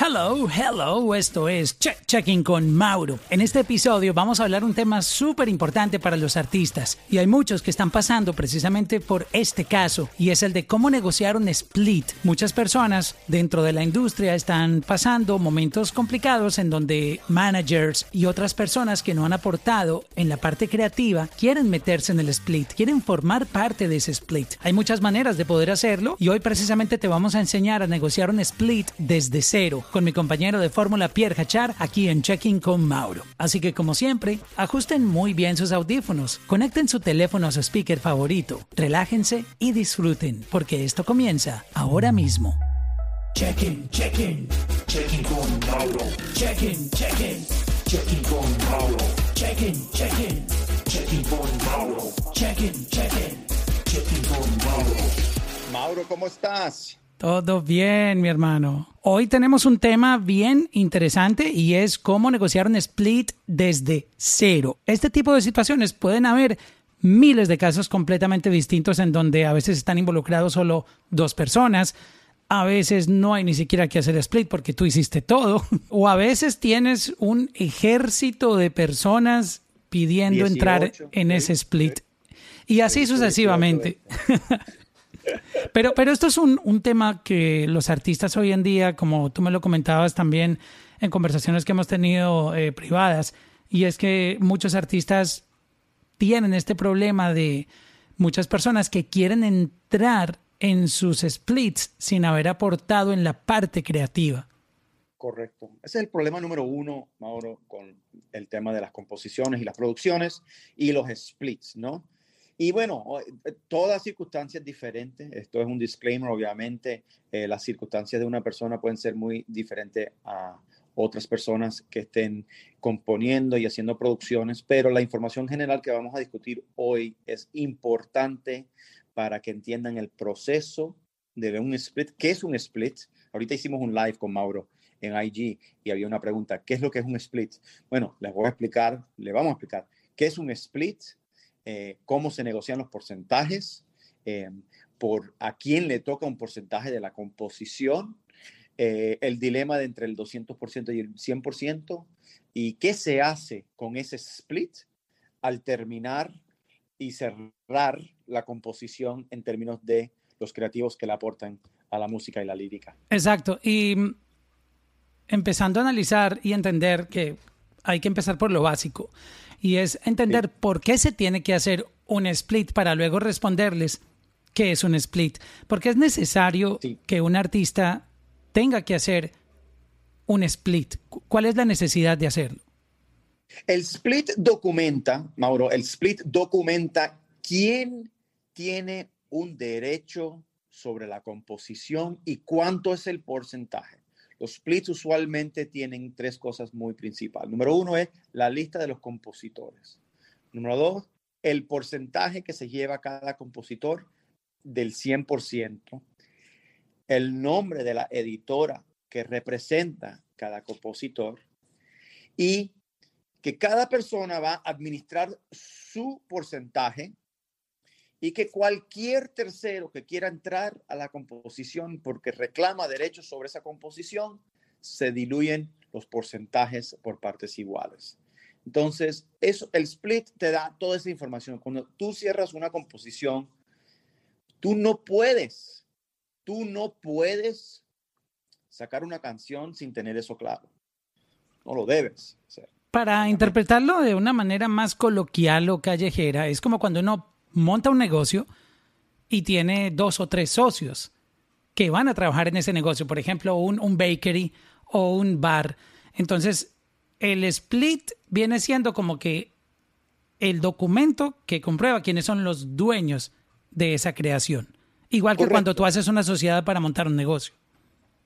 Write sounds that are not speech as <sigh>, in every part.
Hello, hello, esto es Check Checking con Mauro. En este episodio vamos a hablar un tema súper importante para los artistas y hay muchos que están pasando precisamente por este caso y es el de cómo negociar un split. Muchas personas dentro de la industria están pasando momentos complicados en donde managers y otras personas que no han aportado en la parte creativa quieren meterse en el split, quieren formar parte de ese split. Hay muchas maneras de poder hacerlo y hoy precisamente te vamos a enseñar a negociar un split desde cero con mi compañero de fórmula Pierre Hachar aquí en Checking con Mauro. Así que como siempre, ajusten muy bien sus audífonos, conecten su teléfono a su speaker favorito, relájense y disfruten, porque esto comienza ahora mismo. Checking, checking, checking con Mauro. Checking, checking, checking con Mauro. Checking, checking, checking con Mauro. Checking, checking, checking con Mauro. Mauro, ¿cómo estás? Todo bien, mi hermano. Hoy tenemos un tema bien interesante y es cómo negociar un split desde cero. Este tipo de situaciones pueden haber miles de casos completamente distintos en donde a veces están involucrados solo dos personas, a veces no hay ni siquiera que hacer split porque tú hiciste todo, <laughs> o a veces tienes un ejército de personas pidiendo 18, entrar en sí, ese split. Y así 18, sucesivamente. <laughs> Pero, pero esto es un, un, tema que los artistas hoy en día, como tú me lo comentabas también en conversaciones que hemos tenido eh, privadas, y es que muchos artistas tienen este problema de muchas personas que quieren entrar en sus splits sin haber aportado en la parte creativa. Correcto. Ese es el problema número uno, Mauro, con el tema de las composiciones y las producciones y los splits, ¿no? Y bueno, eh, todas circunstancias diferentes. Esto es un disclaimer, obviamente. Eh, las circunstancias de una persona pueden ser muy diferentes a otras personas que estén componiendo y haciendo producciones, pero la información general que vamos a discutir hoy es importante para que entiendan el proceso de un split. ¿Qué es un split? Ahorita hicimos un live con Mauro en IG y había una pregunta, ¿qué es lo que es un split? Bueno, les voy a explicar, le vamos a explicar qué es un split, eh, cómo se negocian los porcentajes, eh, por a quién le toca un porcentaje de la composición, eh, el dilema de entre el 200% y el 100%, y qué se hace con ese split al terminar y cerrar la composición en términos de los creativos que le aportan a la música y la lírica. Exacto. Y empezando a analizar y entender que hay que empezar por lo básico y es entender sí. por qué se tiene que hacer un split para luego responderles qué es un split. Porque es necesario sí. que un artista tenga que hacer un split. ¿Cuál es la necesidad de hacerlo? El split documenta, Mauro, el split documenta quién tiene un derecho sobre la composición y cuánto es el porcentaje. Los splits usualmente tienen tres cosas muy principales. Número uno es la lista de los compositores. Número dos, el porcentaje que se lleva cada compositor del 100%. El nombre de la editora que representa cada compositor. Y que cada persona va a administrar su porcentaje y que cualquier tercero que quiera entrar a la composición porque reclama derechos sobre esa composición, se diluyen los porcentajes por partes iguales. Entonces, eso, el split te da toda esa información. Cuando tú cierras una composición, tú no puedes, tú no puedes sacar una canción sin tener eso claro. No lo debes hacer. Para interpretarlo de una manera más coloquial o callejera, es como cuando uno monta un negocio y tiene dos o tres socios que van a trabajar en ese negocio, por ejemplo, un, un bakery o un bar. Entonces, el split viene siendo como que el documento que comprueba quiénes son los dueños de esa creación. Igual que Correcto. cuando tú haces una sociedad para montar un negocio.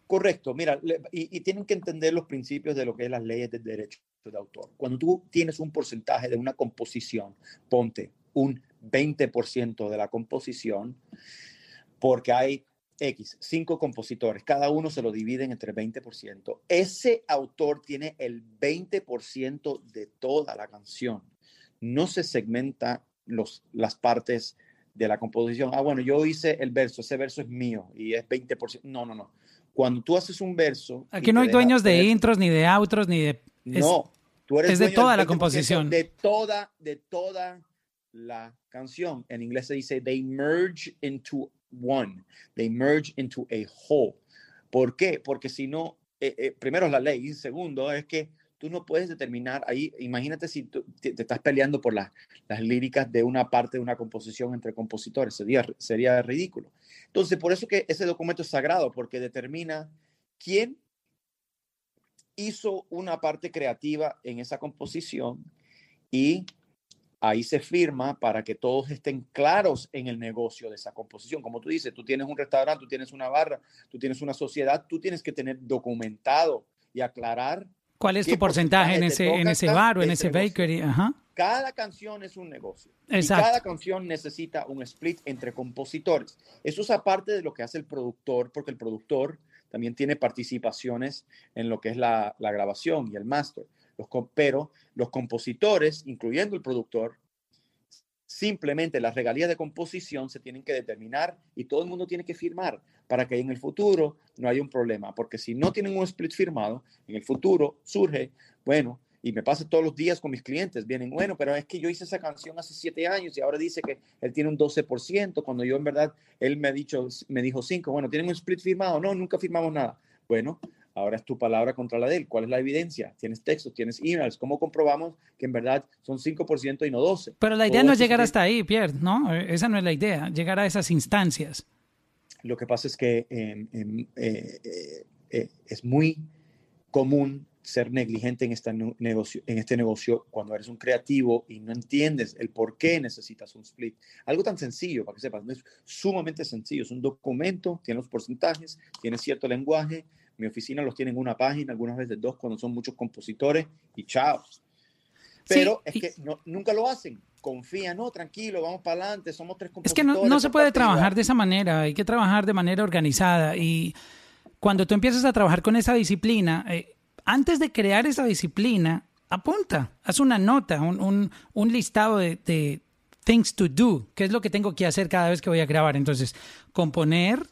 Correcto, mira, y, y, tienen que entender los principios de lo que es las leyes del derecho de autor. Cuando tú tienes un porcentaje de una composición, ponte un 20% de la composición, porque hay X, cinco compositores, cada uno se lo dividen entre 20%. Ese autor tiene el 20% de toda la canción. No se segmenta los, las partes de la composición. Ah, bueno, yo hice el verso, ese verso es mío y es 20%. No, no, no. cuando tú haces un verso... Aquí no hay dueños de intros, ni de outros, ni de... es- No, tú eres es de toda la 20% composición. De toda, de toda la canción. En inglés se dice, they merge into one. They merge into a whole. ¿Por qué? Porque si no, eh, eh, primero es la ley. Y segundo es que tú no puedes determinar ahí, imagínate si te, estás peleando por las, las líricas de una parte de una composición entre compositores. Sería, sería ridículo. Entonces, por eso que ese documento es sagrado, porque determina quién hizo una parte creativa en esa composición y ahí se firma para que todos estén claros en el negocio de esa composición. Como tú dices, tú tienes un restaurante, tú tienes una barra, tú tienes una sociedad, tú tienes que tener documentado y aclarar. ¿Cuál es ¿Qué tu porcentaje en ese, en ese bar o en ese bakery? Ajá. Cada canción es un negocio. Exacto. Y cada canción necesita un split entre compositores. Eso es aparte de lo que hace el productor, porque el productor también tiene participaciones en lo que es la, la grabación y el master. Los, pero los compositores, incluyendo el productor, simplemente las regalías de composición se tienen que determinar y todo el mundo tiene que firmar para que en el futuro no haya un problema. Porque si no tienen un split firmado, en el futuro surge, bueno, y me pasa todos los días con mis clientes, vienen, bueno, pero es que yo hice esa canción hace siete años y ahora dice que él tiene un 12%, cuando yo en verdad, él me, ha dicho, me dijo 5, bueno, ¿tienen un split firmado? No, nunca firmamos nada. Bueno, ahora es tu palabra contra la de él. ¿Cuál es la evidencia? Tienes textos, tienes emails. ¿Cómo comprobamos que en verdad son 5% y no 12? Pero la idea Todo no es llegar hasta ahí, Pierre, ¿no? Eh, Esa no es la idea, llegar a esas instancias. Lo que pasa es que em, em, eh, eh, eh, es muy común ser negligente en, esta nu- negocio, en este negocio cuando eres un creativo y no entiendes el por qué necesitas un split. Algo tan sencillo, para que sepas, es sumamente sencillo. Es un documento, tiene los porcentajes, tiene cierto lenguaje. Mi oficina los tiene en una página, algunas veces dos cuando son muchos compositores y chao. Pero Sí, es que no- nunca lo hacen. Confía, no, tranquilo, vamos para adelante, somos tres Es compositores. que no, no se puede trabajar de esa manera, hay que trabajar de manera organizada y cuando tú empiezas a trabajar con esa disciplina, eh, antes de crear esa disciplina, apunta, haz una nota, un, un- un listado de, de things to do, qué es lo que tengo que hacer cada vez que voy a grabar. Entonces, componer,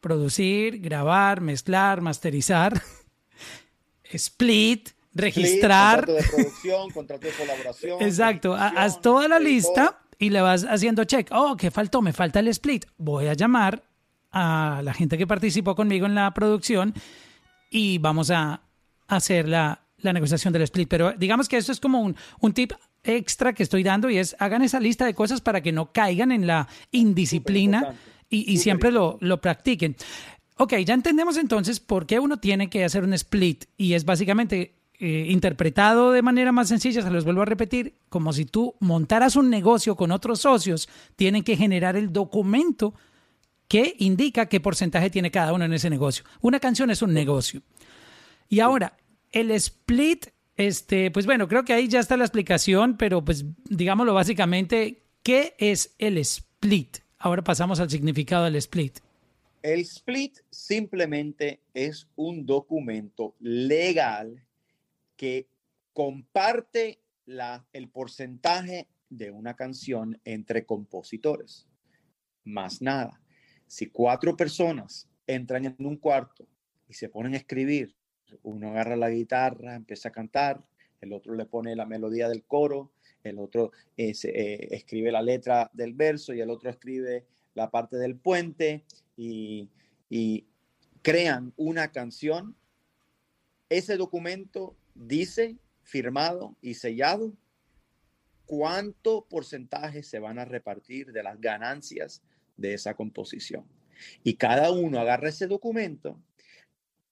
producir, grabar, mezclar, masterizar, <laughs> split, Split, registrar. contrato de producción, contrato de colaboración. Exacto, haz toda la editor. lista y le vas haciendo check. Oh, ¿qué faltó? Me falta el split. Voy a llamar a la gente que participó conmigo en la producción y vamos a hacer la, la negociación del split. Pero digamos que esto es como un, un tip extra que estoy dando y es hagan esa lista de cosas para que no caigan en la indisciplina y, siempre lo, lo practiquen. Ok, ya entendemos entonces por qué uno tiene que hacer un split y es básicamente eh, interpretado de manera más sencilla, se los vuelvo a repetir, como si tú montaras un negocio con otros socios, tienen que generar el documento que indica qué porcentaje tiene cada uno en ese negocio. Una canción es un negocio. Y ahora, el split, este, pues bueno, creo que ahí ya está la explicación, pero pues digámoslo básicamente, ¿qué es el split? Ahora pasamos al significado del split. El split simplemente es un documento legal que comparte el porcentaje de una canción entre compositores. Más nada. Si cuatro personas entran en un cuarto y se ponen a escribir, uno agarra la guitarra, empieza a cantar, el otro le pone la melodía del coro, el otro eh, escribe la letra del verso y el otro escribe la parte del puente y, y crean una canción, ese documento dice, firmado y sellado, cuánto porcentaje se van a repartir de las ganancias de esa composición. Y cada uno agarra ese documento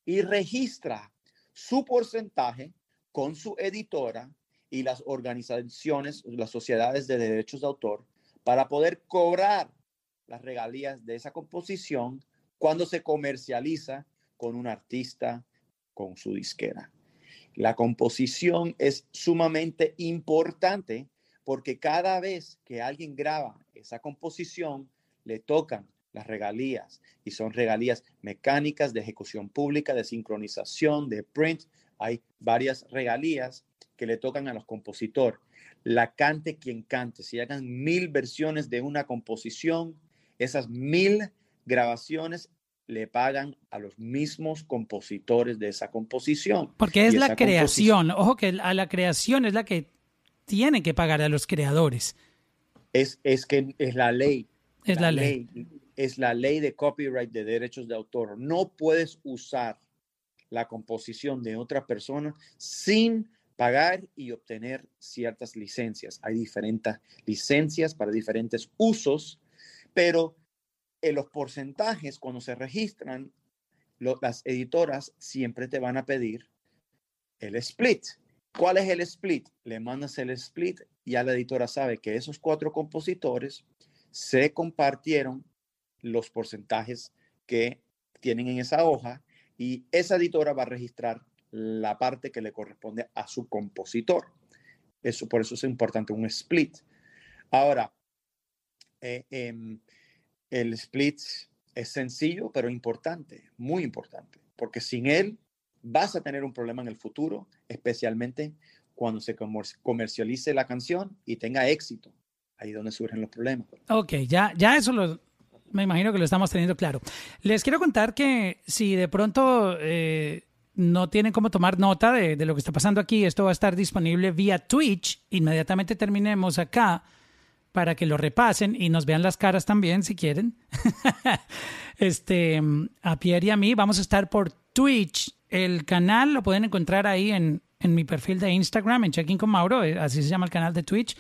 y registra su porcentaje con su editora y las organizaciones, las sociedades de derechos de autor, para poder cobrar las regalías de esa composición cuando se comercializa con un artista, con su disquera. La composición es sumamente importante porque cada vez que alguien graba esa composición, le tocan las regalías y son regalías mecánicas de ejecución pública, de sincronización, de print. Hay varias regalías que le tocan a los compositores. La cante quien cante. Si hagan mil versiones de una composición, esas mil grabaciones le pagan a los mismos compositores de esa composición. Porque es la creación. Ojo que a la creación es la que tiene que pagar a los creadores. Es, es que es la ley. Es la ley. Es la ley de copyright de derechos de autor. No puedes usar la composición de otra persona sin pagar y obtener ciertas licencias. Hay diferentes licencias para diferentes usos, pero en los porcentajes, cuando se registran, las editoras siempre te van a pedir el split. ¿Cuál es el split? Le mandas el split y ya la editora sabe que esos cuatro compositores se compartieron los porcentajes que tienen en esa hoja y esa editora va a registrar la parte que le corresponde a su compositor. Eso, por eso es importante un split. Ahora, eh, em, el split es sencillo, pero importante, muy importante, porque sin él vas a tener un problema en el futuro, especialmente cuando se comer- comercialice la canción y tenga éxito. Ahí es donde surgen los problemas. Ok, ya, ya eso me imagino que lo estamos teniendo claro. Les quiero contar que si de pronto eh, no tienen cómo tomar nota de, lo que está pasando aquí, esto va a estar disponible vía Twitch. Inmediatamente terminemos acá para que lo repasen y nos vean las caras también si quieren. <laughs> este, a Pierre y a mí vamos a estar por Twitch. El canal lo pueden encontrar ahí en, en mi perfil de Instagram, en Checking con Mauro, eh, así se llama el canal de Twitch.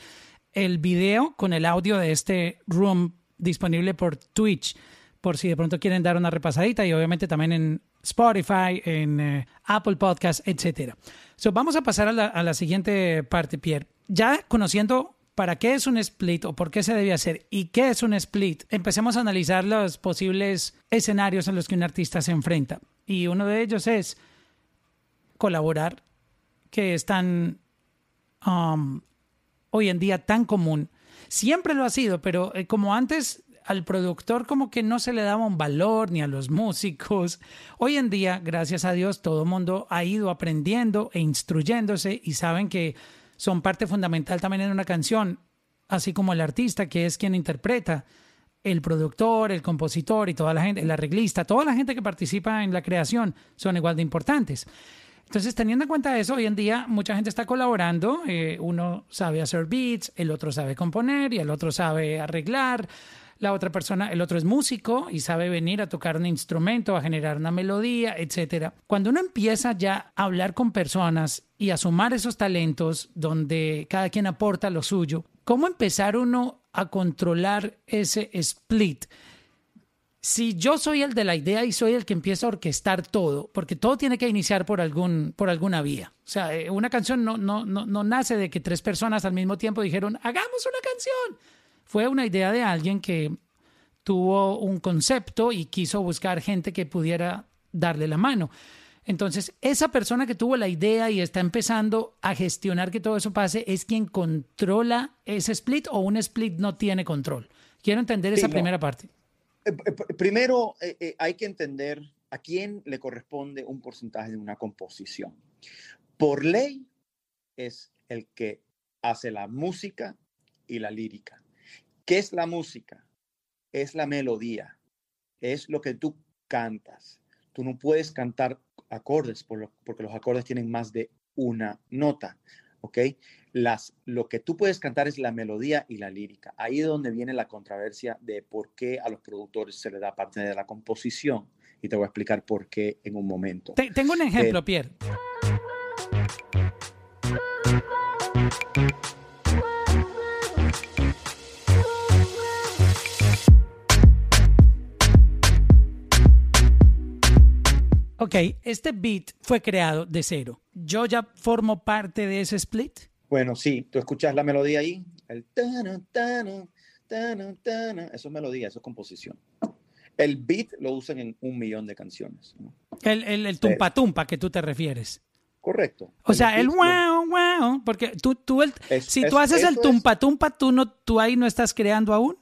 El video con el audio de este room disponible por Twitch, por si de pronto quieren dar una repasadita y obviamente también en Spotify, en eh, Apple Podcasts, etcétera. So, vamos a pasar a la, a la siguiente parte, Pierre. Ya conociendo para qué es un split o por qué se debe hacer y qué es un split, empecemos a analizar los posibles escenarios en los que un artista se enfrenta. Y uno de ellos es colaborar, que es tan um, hoy en día tan común. Siempre lo ha sido, pero eh, como antes al productor como que no se le daba un valor ni a los músicos. Hoy en día, gracias a Dios, todo el mundo ha ido aprendiendo e instruyéndose y saben que son parte fundamental también en una canción, así como el artista, que es quien interpreta, el productor, el compositor y toda la gente, el arreglista, toda la gente que participa en la creación son igual de importantes. Entonces, teniendo en cuenta eso, hoy en día mucha gente está colaborando. eh, uno sabe hacer beats, el otro sabe componer y el otro sabe arreglar. La otra persona, el otro es músico y sabe venir a tocar un instrumento, a generar una melodía, etcétera. Cuando uno empieza ya a hablar con personas y a sumar esos talentos donde cada quien aporta lo suyo, ¿cómo empezar uno a controlar ese split? si yo soy el de la idea y soy el que empieza a orquestar todo, porque todo tiene que iniciar por, algún, por alguna vía. O sea, eh, una canción no, no, no, no nace de que tres personas al mismo tiempo dijeron, hagamos una canción. Fue una idea de alguien que tuvo un concepto y quiso buscar gente que pudiera darle la mano. Entonces, esa persona que tuvo la idea y está empezando a gestionar que todo eso pase es quien controla ese split o un split no tiene control. Quiero entender Sí, esa no. primera parte. Eh, eh, pr- Primero, eh, hay que entender a quién le corresponde un porcentaje de una composición. Por ley, es el que hace la música y la lírica. ¿Qué es la música? Es la melodía, es lo que tú cantas. Tú no puedes cantar acordes por lo- porque los acordes tienen más de una nota, ¿ok? Las, lo que tú puedes cantar es la melodía y la lírica. Ahí es donde viene la controversia de por qué a los productores se les da parte de la composición. Y te voy a explicar por qué en un momento. Te- tengo un ejemplo, Pierre. Ok, este beat fue creado de cero. Yo ya formo parte de ese split. Bueno, sí, tú escuchas la melodía ahí, el tana, tana, tana, tana, eso es melodía, eso es composición. El beat lo usan en un millón de canciones. ¿no? El, el, el tumpa tumpa que tú te refieres. Correcto. O sea, el wow, wow, porque tú, tú el, Es- si es- tú haces el es- tumpa tumpa, tú, no, tú ahí no estás creando aún.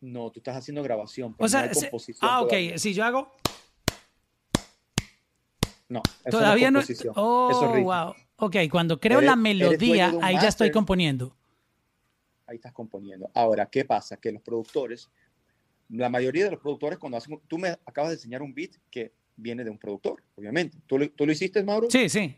No, tú estás haciendo grabación. pero O sea, no hay composición ah, ok, todavía. si yo hago No, eso Todavía no. no es composición. Oh, eso es wow. Ok, cuando creo Eres- la melodía, ahí ya estoy componiendo. Ahí estás componiendo. Ahora, ¿qué pasa? Que los productores la mayoría de los productores cuando hacen, tú me acabas de enseñar un beat que viene de un productor, obviamente. ¿Tú, lo- tú lo hiciste, Mauro? Sí, sí.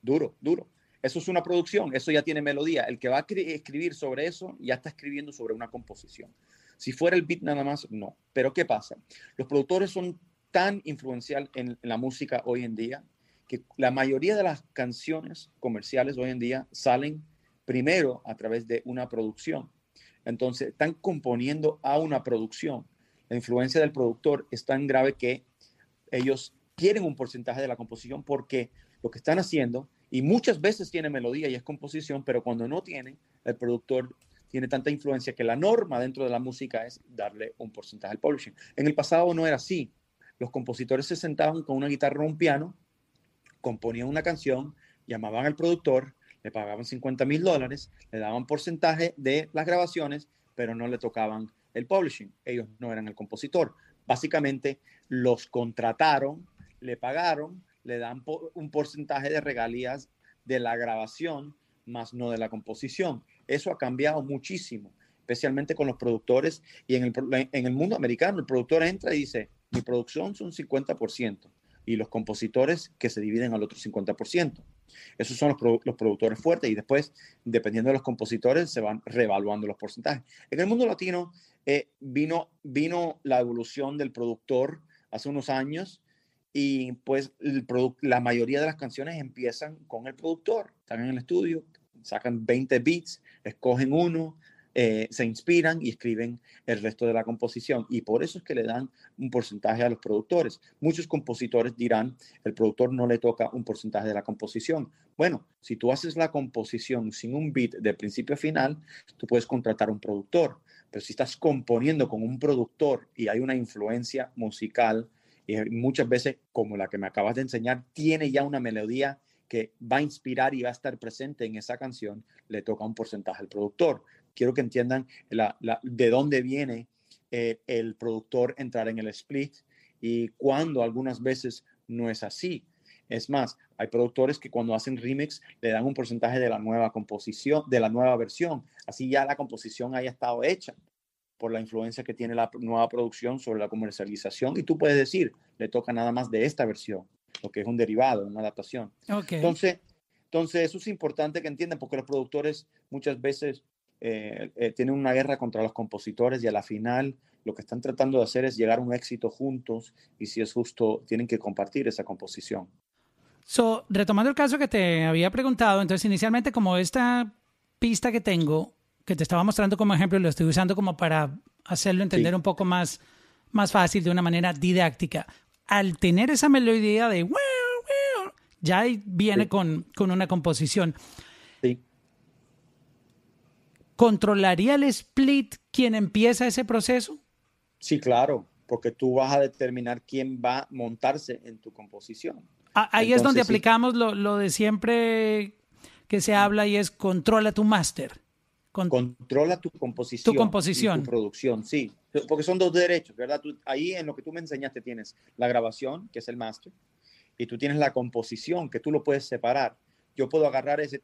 Duro, duro. Eso es una producción, eso ya tiene melodía. El que va a cri- escribir sobre eso ya está escribiendo sobre una composición. Si fuera el beat nada más, no. Pero ¿qué pasa? Los productores son tan influencial en, la música hoy en día que la mayoría de las canciones comerciales hoy en día salen primero a través de una producción. Entonces, están componiendo a una producción. La influencia del productor es tan grave que ellos quieren un porcentaje de la composición porque lo que están haciendo, y muchas veces tiene melodía y es composición, pero cuando no tiene, el productor tiene tanta influencia que la norma dentro de la música es darle un porcentaje al publishing. En el pasado no era así. Los compositores se sentaban con una guitarra o un piano, componían una canción, llamaban al productor, le pagaban 50 mil dólares, le daban porcentaje de las grabaciones, pero no le tocaban el publishing. Ellos no eran el compositor. Básicamente los contrataron, le pagaron, le dan un porcentaje de regalías de la grabación, más no de la composición. Eso ha cambiado muchísimo, especialmente con los productores y en el mundo americano. El productor entra y dice, mi producción son 50% y los compositores que se dividen al otro 50%. Esos son los, los productores fuertes y después, dependiendo de los compositores, se van reevaluando los porcentajes. En el mundo latino eh, vino, vino la evolución del productor hace unos años y pues la mayoría de las canciones empiezan con el productor. Están en el estudio, sacan 20 beats, escogen uno, eh, se inspiran y escriben el resto de la composición. Y por eso es que le dan un porcentaje a los productores. Muchos compositores dirán, el productor no le toca un porcentaje de la composición. Bueno, si tú haces la composición sin un beat de principio a final, tú puedes contratar un productor. Pero si estás componiendo con un productor y hay una influencia musical, y muchas veces, como la que me acabas de enseñar, tiene ya una melodía que va a inspirar y va a estar presente en esa canción, le toca un porcentaje al productor. Quiero que entiendan la- la- de dónde viene eh, el productor entrar en el split y cuando algunas veces no es así. Es más, hay productores que cuando hacen remix le dan un porcentaje de la nueva composición, de la nueva versión, así ya la composición haya estado hecha por la influencia que tiene la nueva producción sobre la comercialización y tú puedes decir, le toca nada más de esta versión, lo que es un derivado, una adaptación. Ok. Entonces, entonces, eso es importante que entiendan porque los productores muchas veces eh, eh, tienen una guerra contra los compositores y a la final lo que están tratando de hacer es llegar a un éxito juntos y si es justo, tienen que compartir esa composición. So, retomando el caso que te había preguntado, entonces inicialmente como esta pista que tengo, que te estaba mostrando como ejemplo, lo estoy usando como para hacerlo entender Sí. un poco más, más fácil, de una manera didáctica. Al tener esa melodía de ya viene Sí. con, con una composición. ¿Controlaría el split quien empieza ese proceso? Sí, claro, porque tú vas a determinar quién va a montarse en tu composición. Ah, Ahí es donde Entonces, sí. aplicamos lo, lo de siempre que se habla y es controla tu máster. Con- Controla tu composición. Tu composición. y tu producción, sí. Porque son dos derechos, ¿verdad? Tú- ahí en lo que tú me enseñaste tienes la grabación, que es el master, y tú tienes la composición, que tú lo puedes separar. Yo puedo agarrar ese,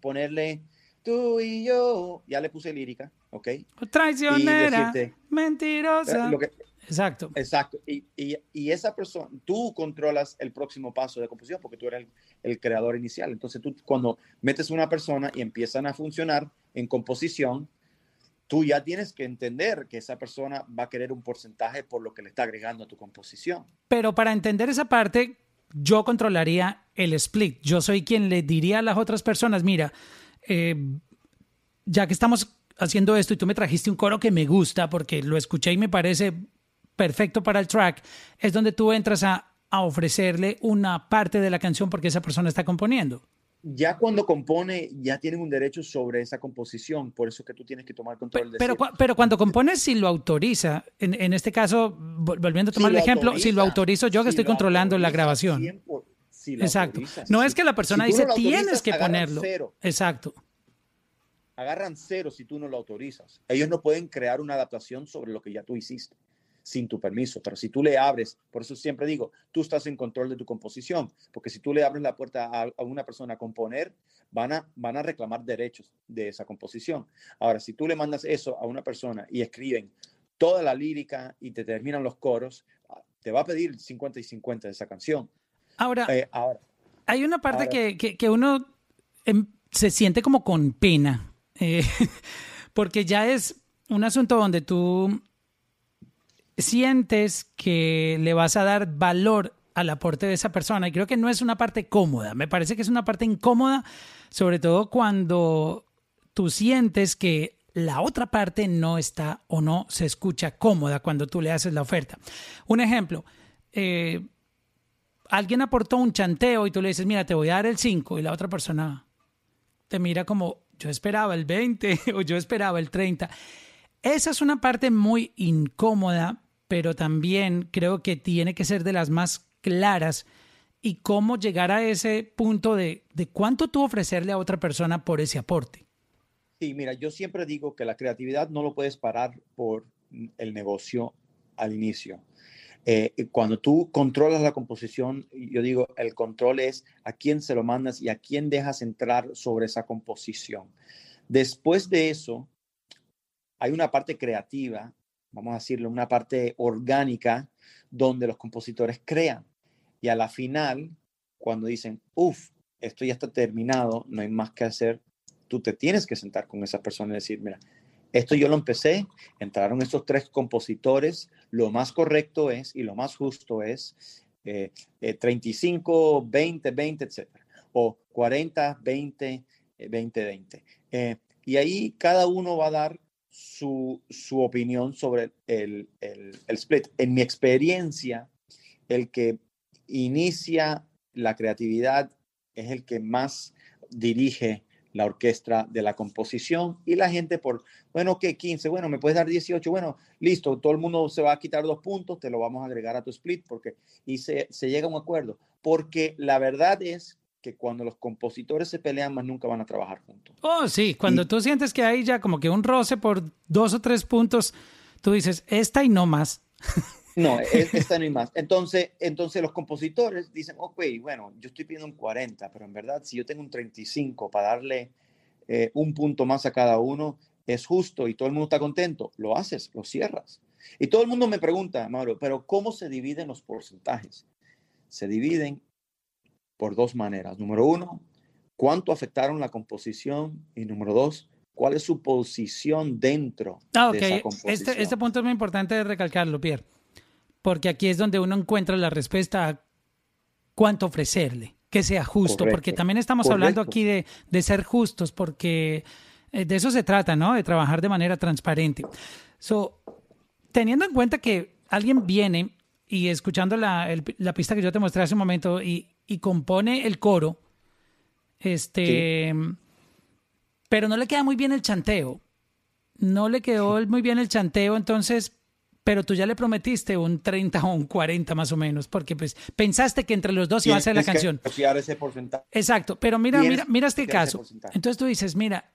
ponerle tú y yo, ya le puse lírica, ¿ok? Traicionera, decirte, mentirosa. Eh, lo que- Exacto. Exacto. Y, y- y esa persona, tú controlas el próximo paso de composición porque tú eres el, el creador inicial. Entonces tú cuando metes una persona y empiezan a funcionar en composición, tú ya tienes que entender que esa persona va a querer un porcentaje por lo que le está agregando a tu composición. Pero para entender esa parte, yo controlaría el split. Yo soy quien le diría a las otras personas, mira, eh, ya que estamos haciendo esto y tú me trajiste un coro que me gusta porque lo escuché y me parece perfecto para el track, es donde tú entras a, a ofrecerle una parte de la canción porque esa persona está componiendo. Ya cuando compone, ya tienen un derecho sobre esa composición, por eso es que tú tienes que tomar control de Pero, pero cuando compones, si lo autoriza, en, en este caso, vol- volviendo a tomar Si el lo ejemplo, si lo autorizo yo que si estoy controlando la grabación. 100%, si Exacto. autorizas, No es que la persona si dice, no tienes que ponerlo. cero. Exacto. agarran cero si tú no lo autorizas. Ellos no pueden crear una adaptación sobre lo que ya tú hiciste. sin tu permiso. Pero si tú le abres, por eso siempre digo, tú estás en control de tu composición, porque si tú le abres la puerta a, a una persona a componer, van a, van a reclamar derechos de esa composición. Ahora, si tú le mandas eso a una persona y escriben toda la lírica y te terminan los coros, te va a pedir 50 y 50 de esa canción. Ahora, Eh, ahora hay una parte ahora- que, que- que uno em, se siente como con pena, eh, <laughs> porque ya es un asunto donde tú sientes que le vas a dar valor al aporte de esa persona y creo que no es una parte cómoda, me parece que es una parte incómoda, sobre todo cuando tú sientes que la otra parte no está o no se escucha cómoda cuando tú le haces la oferta. Un ejemplo, eh, alguien aportó un chanteo y tú le dices, mira, te voy a dar el 5 y la otra persona te mira como, yo esperaba el 20 <laughs> o yo esperaba el 30. Esa es una parte muy incómoda, pero también creo que tiene que ser de las más claras y cómo llegar a ese punto de, de cuánto tú ofrecerle a otra persona por ese aporte. Sí, mira, yo siempre digo que la creatividad no lo puedes parar por el negocio al inicio. Eh, cuando tú controlas la composición, yo digo, el control es a quién se lo mandas y a quién dejas entrar sobre esa composición. Después de eso, hay una parte creativa, vamos a decirlo, una parte orgánica, donde los compositores crean. Y a la final, cuando dicen, uff, esto ya está terminado, no hay más que hacer, tú te tienes que sentar con esa persona y decir, mira, esto yo lo empecé, entraron estos tres compositores, lo más correcto es y lo más justo es eh, eh, 35, 20, 20, etcétera, o 40, 20, eh, 20, 20. Eh, y ahí cada uno va a dar su, su opinión sobre el, el, el split. En mi experiencia, el que inicia la creatividad es el que más dirige la orquesta de la composición y la gente por, bueno, que 15, bueno, me puedes dar 18, bueno, listo, todo el mundo se va a quitar dos puntos, te lo vamos a agregar a tu split porque y se, se llega a un acuerdo, porque la verdad es que cuando los compositores se pelean más nunca van a trabajar juntos. Oh, sí, cuando Y- tú sientes que hay ya como que un roce por dos o tres puntos, tú dices, esta y no más. <laughs> No, <laughs> es- esta no hay más. Entonces, entonces los compositores dicen, ok, bueno, yo estoy pidiendo un 40, pero en verdad si yo tengo un 35 para darle eh, un punto más a cada uno, es justo y todo el mundo está contento, lo haces, lo cierras. Y todo el mundo me pregunta, Mauro, pero ¿cómo se dividen los porcentajes? Se dividen por dos maneras. Número uno, cuánto afectaron la composición y número dos, cuál es su posición dentro Ah, de esa composición. Este, este punto es muy importante de recalcarlo, Pierre, porque aquí es donde uno encuentra la respuesta a cuánto ofrecerle, que sea justo, Correcto, porque también estamos hablando aquí de, de ser justos, porque eh, de eso se trata, ¿no? De trabajar de manera transparente. So, teniendo en cuenta que alguien viene y escuchando la, el- la pista que yo te mostré hace un momento y, y compone el coro, este, pero no le queda muy bien el chanteo. No le quedó muy bien el chanteo, entonces, pero tú ya le prometiste un 30 o un 40 más o menos, porque pues pensaste que entre los dos iba a ser la canción. ese porcentaje. Exacto, pero mira, mira, mira este caso. Entonces tú dices, mira,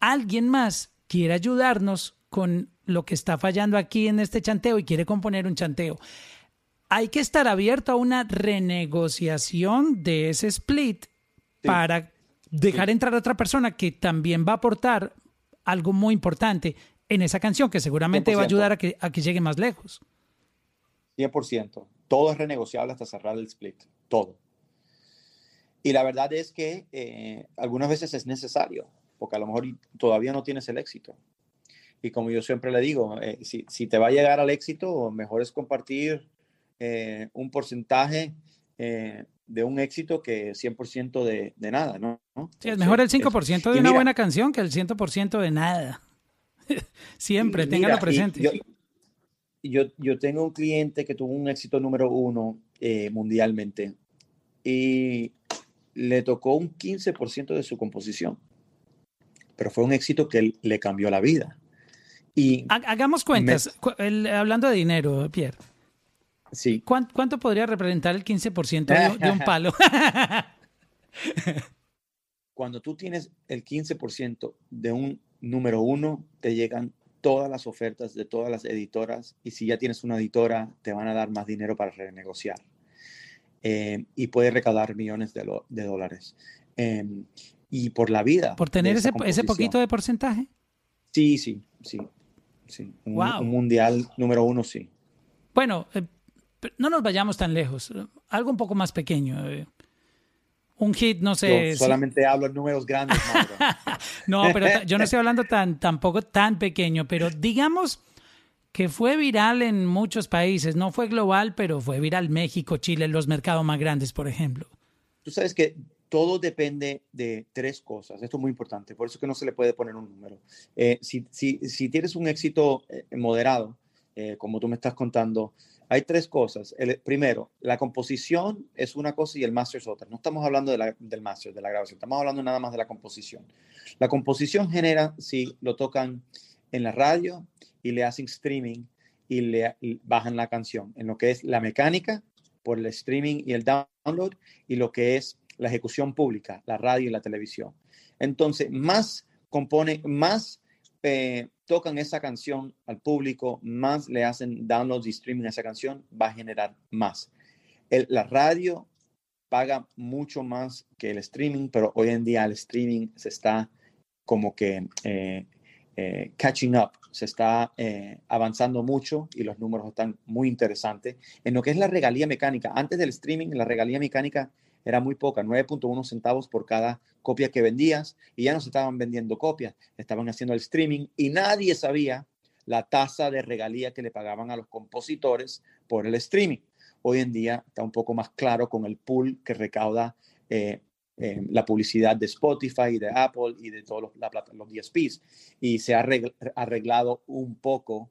alguien más quiere ayudarnos con lo que está fallando aquí en este chanteo y quiere componer un chanteo. Hay que estar abierto a una renegociación de ese split para dejar entrar a otra persona que también va a aportar algo muy importante en esa canción que seguramente va a 100%. ayudar a que, a que llegue más lejos. 100%. Todo es renegociable hasta cerrar el split. Todo. Y la verdad es que eh, algunas veces es necesario, porque a lo mejor todavía no tienes el éxito. Y como yo siempre le digo, eh, si, si te va a llegar al éxito, mejor es compartir eh, un porcentaje eh, de un éxito que 100% de, de nada, ¿no? Sí, es mejor el Entonces, 5% eso. de una mira, buena canción que el 100% de nada. <laughs> Siempre, téngalo presente. Yo, yo, yo tengo un cliente que tuvo un éxito número uno eh, mundialmente y le tocó un 15% de su composición, pero fue un éxito que le cambió la vida. Y Ha- Hagamos cuentas, Cu- el- hablando de dinero, Pierre. sí, ¿cuán- ¿Cuánto podría representar el 15% de, de un <laughs> palo? cuando tú tienes el 15% de un número uno, te llegan todas las ofertas de todas las editoras y si ya tienes una editora, te van a dar más dinero para renegociar. Eh, y puede recaudar millones de, dólares. Em, y por la vida. ¿Por tener ese, ese, poquito de porcentaje? Sí, sí, sí. sí. Un, mundial número uno, sí. Bueno, eh, no nos vayamos tan lejos. Algo un poco más pequeño. Un hit, no sé. Yo solamente hablo en números grandes. <laughs> no, pero yo no estoy <laughs> hablando tan, tampoco tan pequeño, pero digamos que fue viral en muchos países, no fue global, pero fue viral México, Chile, los mercados más grandes, por ejemplo. Tú sabes que todo depende de tres cosas. Esto es muy importante, por eso que no se le puede poner un número. Eh, si, si, si, tienes un éxito eh, moderado, eh, como tú me estás contando, hay tres cosas. El, primero, la composición es una cosa y el master es otra. No estamos hablando del master, de la grabación, estamos hablando nada más de la composición. La composición genera si lo tocan en la radio y le hacen streaming y le bajan la canción, en lo que es la mecánica por el streaming y el download y lo que es la ejecución pública, la radio y la televisión. Entonces, más compone, más eh, tocan esa canción al público, más le hacen downloads y streaming a esa canción, va a generar más. la radio paga mucho más que el streaming, pero hoy en día el streaming se está como que eh, eh, catching up, se está avanzando mucho y los números están muy interesantes. En lo que es la regalía mecánica, antes del streaming, la regalía mecánica era muy poca, 9.1 centavos por cada copia que vendías y ya no se estaban vendiendo copias, estaban haciendo el streaming y nadie sabía la tasa de regalía que le pagaban a los compositores por el streaming. Hoy en día está un poco más claro con el pool que recauda eh, eh, la publicidad de Spotify, de Apple y de todos los, la, los DSPs. Y se ha arreglado un poco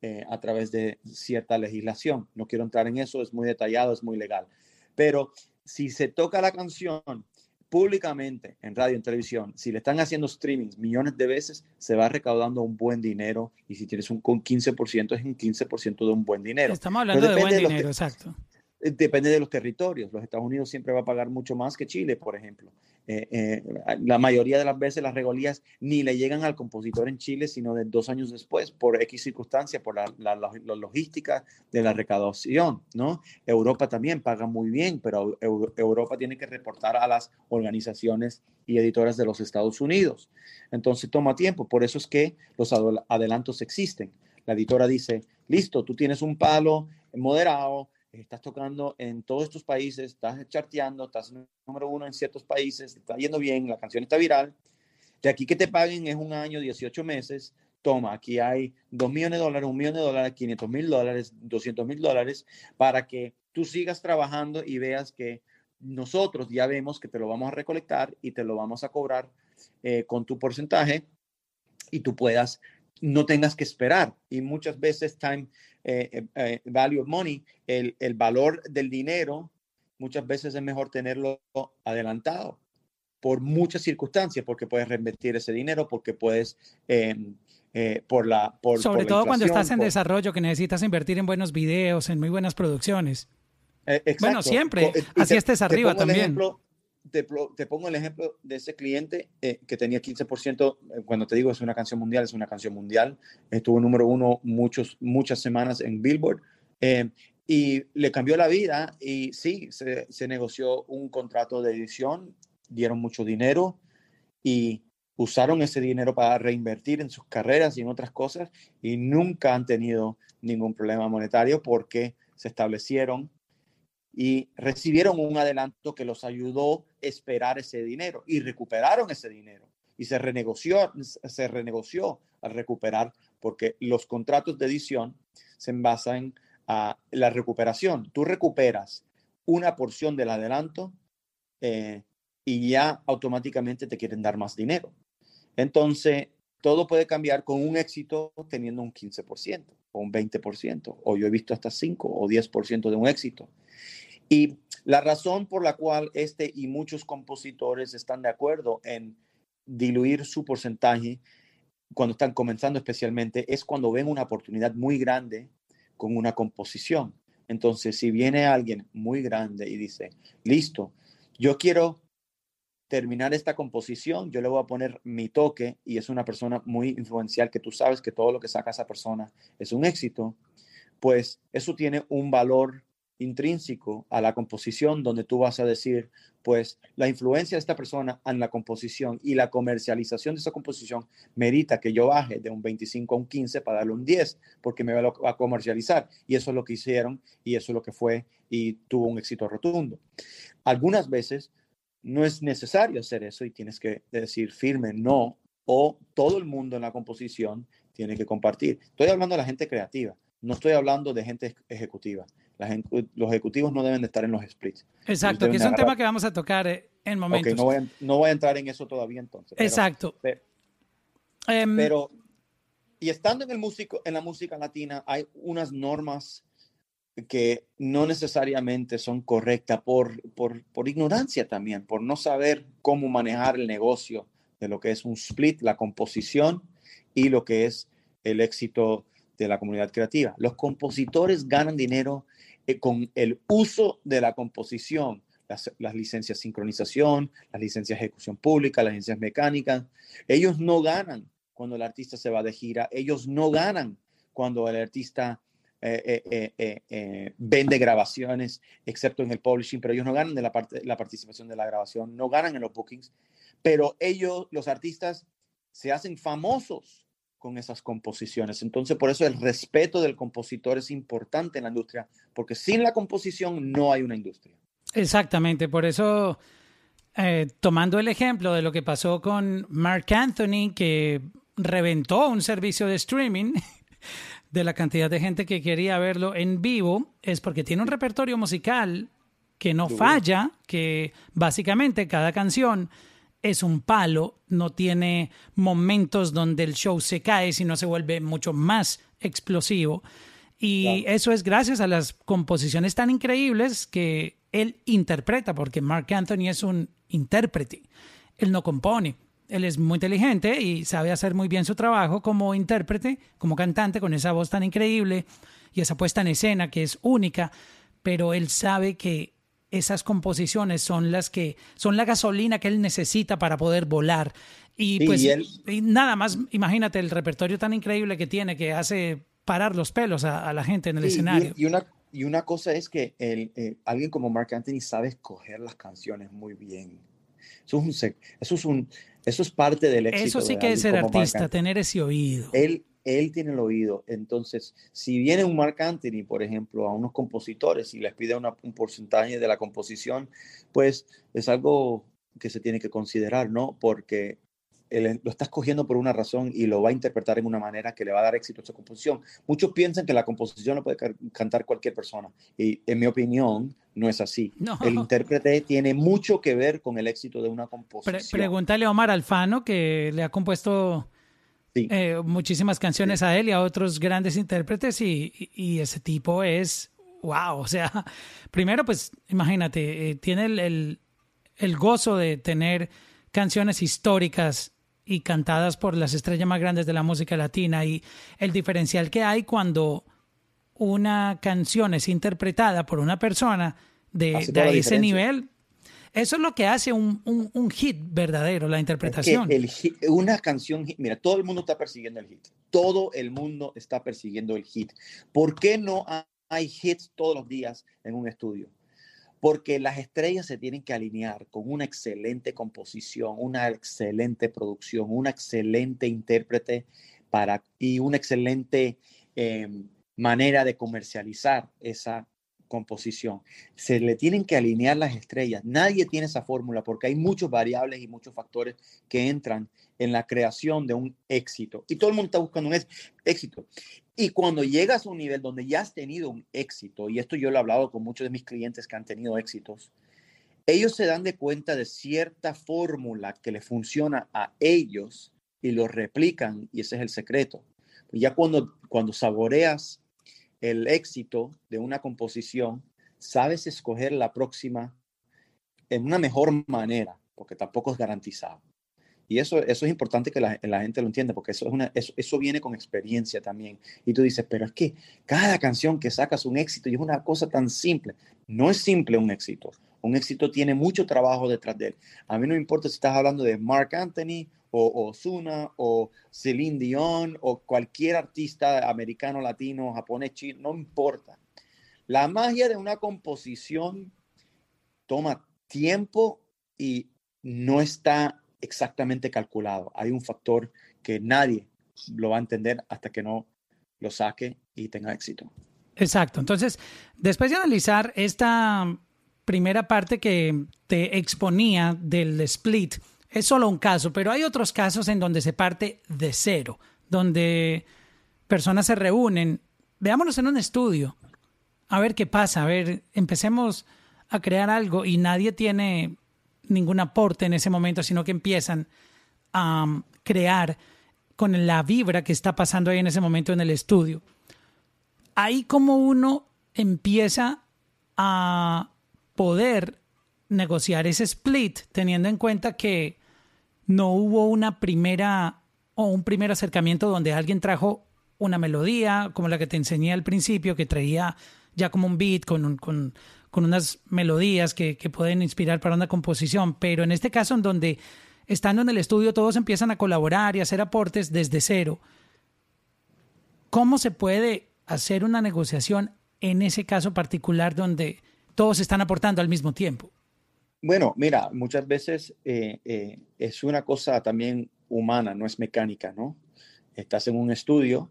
eh, a través de cierta legislación. No quiero entrar en eso, es muy detallado, es muy legal. Pero si se toca la canción públicamente en radio, en televisión, si le están haciendo streamings millones de veces, se va recaudando un buen dinero y si tienes un con 15% es un 15% de un buen dinero. Estamos hablando de buen dinero, exacto. Eh, depende de los territorios. Los Estados Unidos siempre va a pagar mucho más que Chile, por ejemplo. Eh, eh, la mayoría de las veces las regalías ni le llegan al compositor en Chile, sino de dos años después, por X circunstancia, por la, la, logística de la recaudación, ¿no? Europa también paga muy bien, pero Europa tiene que reportar a las organizaciones y editoras de los Estados Unidos. Entonces toma tiempo, por eso es que los adelantos existen. La editora dice, listo, tú tienes un palo moderado, estás tocando en todos estos países, estás charteando, estás número uno en ciertos países, está yendo bien, la canción está viral. De aquí que te paguen es un año, 18 meses. Toma, aquí hay 2 millones de dólares, 1 millón de dólares, 500 mil dólares, 200 mil dólares, para que tú sigas trabajando y veas que nosotros ya vemos que te lo vamos a recolectar y te lo vamos a cobrar eh, con tu porcentaje y tú puedas, no tengas que esperar. Y muchas veces time, eh, eh, eh, value of money, el, el, valor del dinero, muchas veces es mejor tenerlo adelantado por muchas circunstancias, porque puedes reinvertir ese dinero, porque puedes, em, por la... Por, Sobre todo cuando estás en desarrollo, que necesitas invertir en buenos videos, en muy buenas producciones. Bueno, siempre. Así estés arriba también te, pongo el ejemplo de ese cliente eh, que tenía 15%, eh, cuando te digo es una canción mundial, es una canción mundial, estuvo número uno muchos, muchas semanas en Billboard eh, y le cambió la vida y sí, se, se, negoció un contrato de edición, dieron mucho dinero y usaron ese dinero para reinvertir en sus carreras y en otras cosas y nunca han tenido ningún problema monetario porque se establecieron y recibieron un adelanto que los ayudó a esperar ese dinero y recuperaron ese dinero y se renegoció, se renegoció al recuperar porque los contratos de edición se basan a la recuperación. Tú recuperas una porción del adelanto eh, y ya automáticamente te quieren dar más dinero. Entonces, todo puede cambiar con un éxito teniendo un 15% o un 20%, o yo he visto hasta 5 o 10% de un éxito. Y la razón por la cual este y muchos compositores están de acuerdo en diluir su porcentaje cuando están comenzando especialmente es cuando ven una oportunidad muy grande con una composición. Entonces, si viene alguien muy grande y dice, listo, yo quiero terminar esta composición, yo le voy a poner mi toque y es una persona muy influencial que tú sabes que todo lo que saca esa persona es un éxito, pues eso tiene un valor intrínseco a la composición donde tú vas a decir, pues la influencia de esta persona en la composición y la comercialización de esa composición merita que yo baje de un 25 a un 15 para darle un 10 porque me va a comercializar y eso es lo que hicieron y eso es lo que fue y tuvo un éxito rotundo. Algunas veces no es necesario hacer eso y tienes que decir firme no o todo el mundo en la composición tiene que compartir. Estoy hablando de la gente creativa, no estoy hablando de gente ejecutiva los ejecutivos no deben de estar en los splits. Exacto, que es un tema que vamos a tocar eh, en momentos. no, voy a, no voy a entrar en eso todavía entonces. Exacto. Em, pero, y estando en, el músico, en la música latina, hay unas normas que no necesariamente son correctas por, por, por ignorancia también, por no saber cómo manejar el negocio de lo que es un split, la composición y lo que es el éxito de la comunidad creativa. Los compositores ganan dinero eh, con el uso de la composición, las, licencias sincronización, las licencias ejecución pública, las licencias mecánicas. Ellos no ganan cuando el artista se va de gira, ellos no ganan cuando el artista eh, eh, vende grabaciones, excepto en el publishing, pero ellos no ganan de la, parte, la participación de la grabación, no ganan en los bookings, pero ellos, los artistas, se hacen famosos con esas composiciones. Entonces, por eso el respeto del compositor es importante en la industria, porque sin la composición no hay una industria. Exactamente, por eso, eh, tomando el ejemplo de lo que pasó con Mark Anthony, que reventó un servicio de streaming <laughs> de la cantidad de gente que quería verlo en vivo, es porque tiene un repertorio musical que no falla, que básicamente cada canción es un palo, no tiene momentos donde el show se cae, sino se vuelve mucho más explosivo. Y eso es gracias a las composiciones tan increíbles que él interpreta, porque Mark Anthony es un intérprete, él no compone. Él es muy inteligente y sabe hacer muy bien su trabajo como intérprete, como cantante, con esa voz tan increíble y esa puesta en escena que es única, pero él sabe que esas composiciones son las que son la gasolina que él necesita para poder volar. Y pues nada más, imagínate el repertorio tan increíble que tiene que hace parar los pelos a, la gente en el escenario. Y, una, y una cosa es que el, eh, alguien como Mark Anthony sabe escoger las canciones muy bien. Eso es, un, eso es, un, eso es parte del éxito. Eso sí que es ser artista, tener ese oído. Él, él tiene el oído. Entonces, si viene un Mark Anthony, por ejemplo, a unos compositores y les pide un porcentaje de la composición, pues es algo que se tiene que considerar, ¿no? Porque lo está escogiendo por una razón y lo va a interpretar en una manera que le va a dar éxito a esa composición. Muchos piensan que la composición lo puede cantar cualquier persona y en mi opinión no es así. El intérprete tiene mucho que ver con el éxito de una composición. pregúntale a Omar Alfano que le ha compuesto eh, muchísimas canciones a él y a otros grandes intérpretes y, ese tipo es, wow, o sea, primero pues imagínate, eh, tiene el, el, gozo de tener canciones históricas y cantadas por las estrellas más grandes de la música latina y el diferencial que hay cuando una canción es interpretada por una persona de, de ese nivel, eso es lo que hace un, un, hit verdadero, la interpretación. el una canción, mira, todo el mundo está persiguiendo el hit. Todo el mundo está persiguiendo el hit. ¿Por qué no hay hits todos los días en un estudio? Porque las estrellas se tienen que alinear con una excelente composición, una excelente producción, una excelente intérprete para, y una excelente eh, manera de comercializar esa composición. Se le tienen que alinear las estrellas. Nadie tiene esa fórmula porque hay muchos variables y muchos factores que entran en la creación de un éxito. Y todo el mundo está buscando un éxito. Y cuando llegas a un nivel donde ya has tenido un éxito, y esto yo lo he hablado con muchos de mis clientes que han tenido éxitos, ellos se dan de cuenta de cierta fórmula que le funciona a ellos y lo replican y ese es el secreto. Ya cuando, cuando saboreas el éxito de una composición, sabes escoger la próxima en una mejor manera, porque tampoco es garantizado. Y eso, eso es importante que la, gente lo entienda, porque eso, es una, eso, viene con experiencia también. Y tú dices, pero es que cada canción que sacas un éxito y es una cosa tan simple. No es simple un éxito. Un éxito tiene mucho trabajo detrás de él. A mí no me importa si estás hablando de Mark Anthony o Ozuna o Celine Dion o cualquier artista americano, latino, japonés, chino, no importa. La magia de una composición toma tiempo y no está exactamente calculado. Hay un factor que nadie lo va a entender hasta que no lo saque y tenga éxito. Exacto. Entonces, después de analizar esta primera parte que te exponía del split, es solo un caso, pero hay otros casos en donde se parte de cero, donde personas se reúnen. Veámonos en un estudio, a ver qué pasa, a ver, empecemos a crear algo y nadie tiene ningún aporte en ese momento, sino que empiezan a crear con la vibra que está pasando ahí en ese momento en el estudio. Ahí como uno empieza a poder negociar ese split teniendo en cuenta que no hubo una primera o un primer acercamiento donde alguien trajo una melodía como la que te enseñé al principio, que traía ya como un beat con, con, unas melodías que, que, pueden inspirar para una composición, pero en este caso en donde estando en el estudio todos empiezan a colaborar y hacer aportes desde cero, ¿cómo se puede hacer una negociación en ese caso particular donde todos están aportando al mismo tiempo? Bueno, mira, muchas veces eh, eh, es una cosa también humana, no es mecánica, ¿no? Estás en un estudio,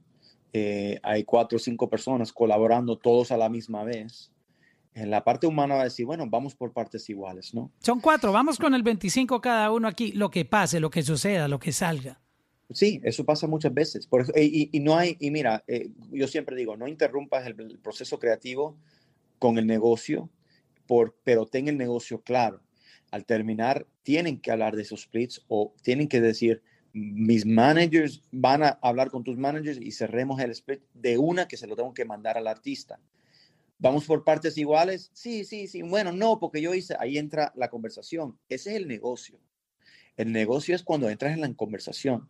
eh, hay cuatro o cinco personas colaborando todos a la misma vez. En la parte humana va a decir, bueno, vamos por partes iguales, ¿no? Son cuatro, vamos con el 25 cada uno aquí, lo que pase, lo que suceda, lo que salga. Sí, eso pasa muchas veces. Por y, no hay, y mira, yo siempre digo, no interrumpas el proceso creativo con el negocio pero ten el negocio claro. Al terminar, tienen que hablar de esos splits o tienen que decir, mis managers van a hablar con tus managers y cerremos el split de una que se lo tengo que mandar al artista. ¿Vamos por partes iguales? Sí, sí, sí. Bueno, no, porque yo hice, ahí entra la conversación. Ese es el negocio. El negocio es cuando entras en la conversación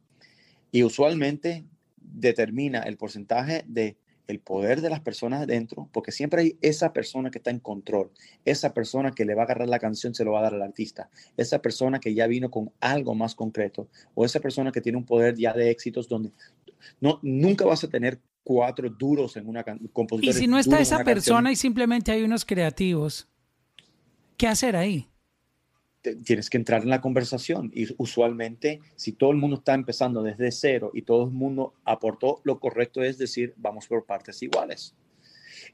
y usualmente determina el porcentaje de el poder de las personas dentro, porque siempre hay esa persona que está en control, esa persona que le va a agarrar la canción, se lo va a dar al artista, esa persona que ya vino con algo más concreto, o esa persona que tiene un poder ya de éxitos donde no, nunca vas a tener cuatro duros en una composición. Y si no está esa persona y simplemente hay unos creativos, ¿qué hacer ahí? Tienes que entrar en la conversación y usualmente si todo el mundo está empezando desde cero y todo el mundo aportó, lo correcto es decir, vamos por partes iguales.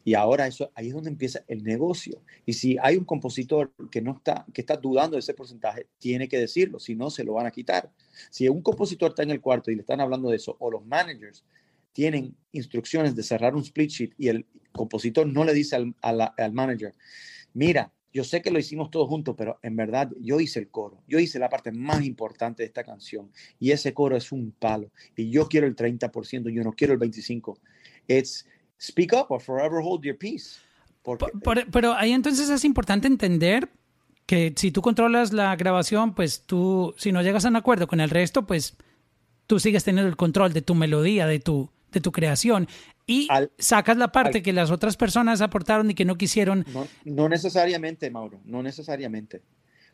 Y ahora eso ahí es donde empieza el negocio. Y si hay un compositor que no está que está dudando de ese porcentaje, tiene que decirlo, si no se lo van a quitar. Si un compositor está en el cuarto y le están hablando de eso o los managers tienen instrucciones de cerrar un split sheet y el compositor no le dice al, al manager, mira, yo sé que lo hicimos todos juntos, pero en verdad yo hice el coro. Yo hice la parte más importante de esta canción. Y ese coro es un palo. Y yo quiero el 30%, yo no quiero el 25%. It's speak up or forever hold your peace. pero ahí entonces es importante entender que si tú controlas la grabación, pues tú, si no llegas a un acuerdo con el resto, pues tú sigues teniendo el control de tu melodía, de tu, de tu creación y sacas la parte que las otras personas aportaron y que no quisieron. No, necesariamente, Mauro, no necesariamente.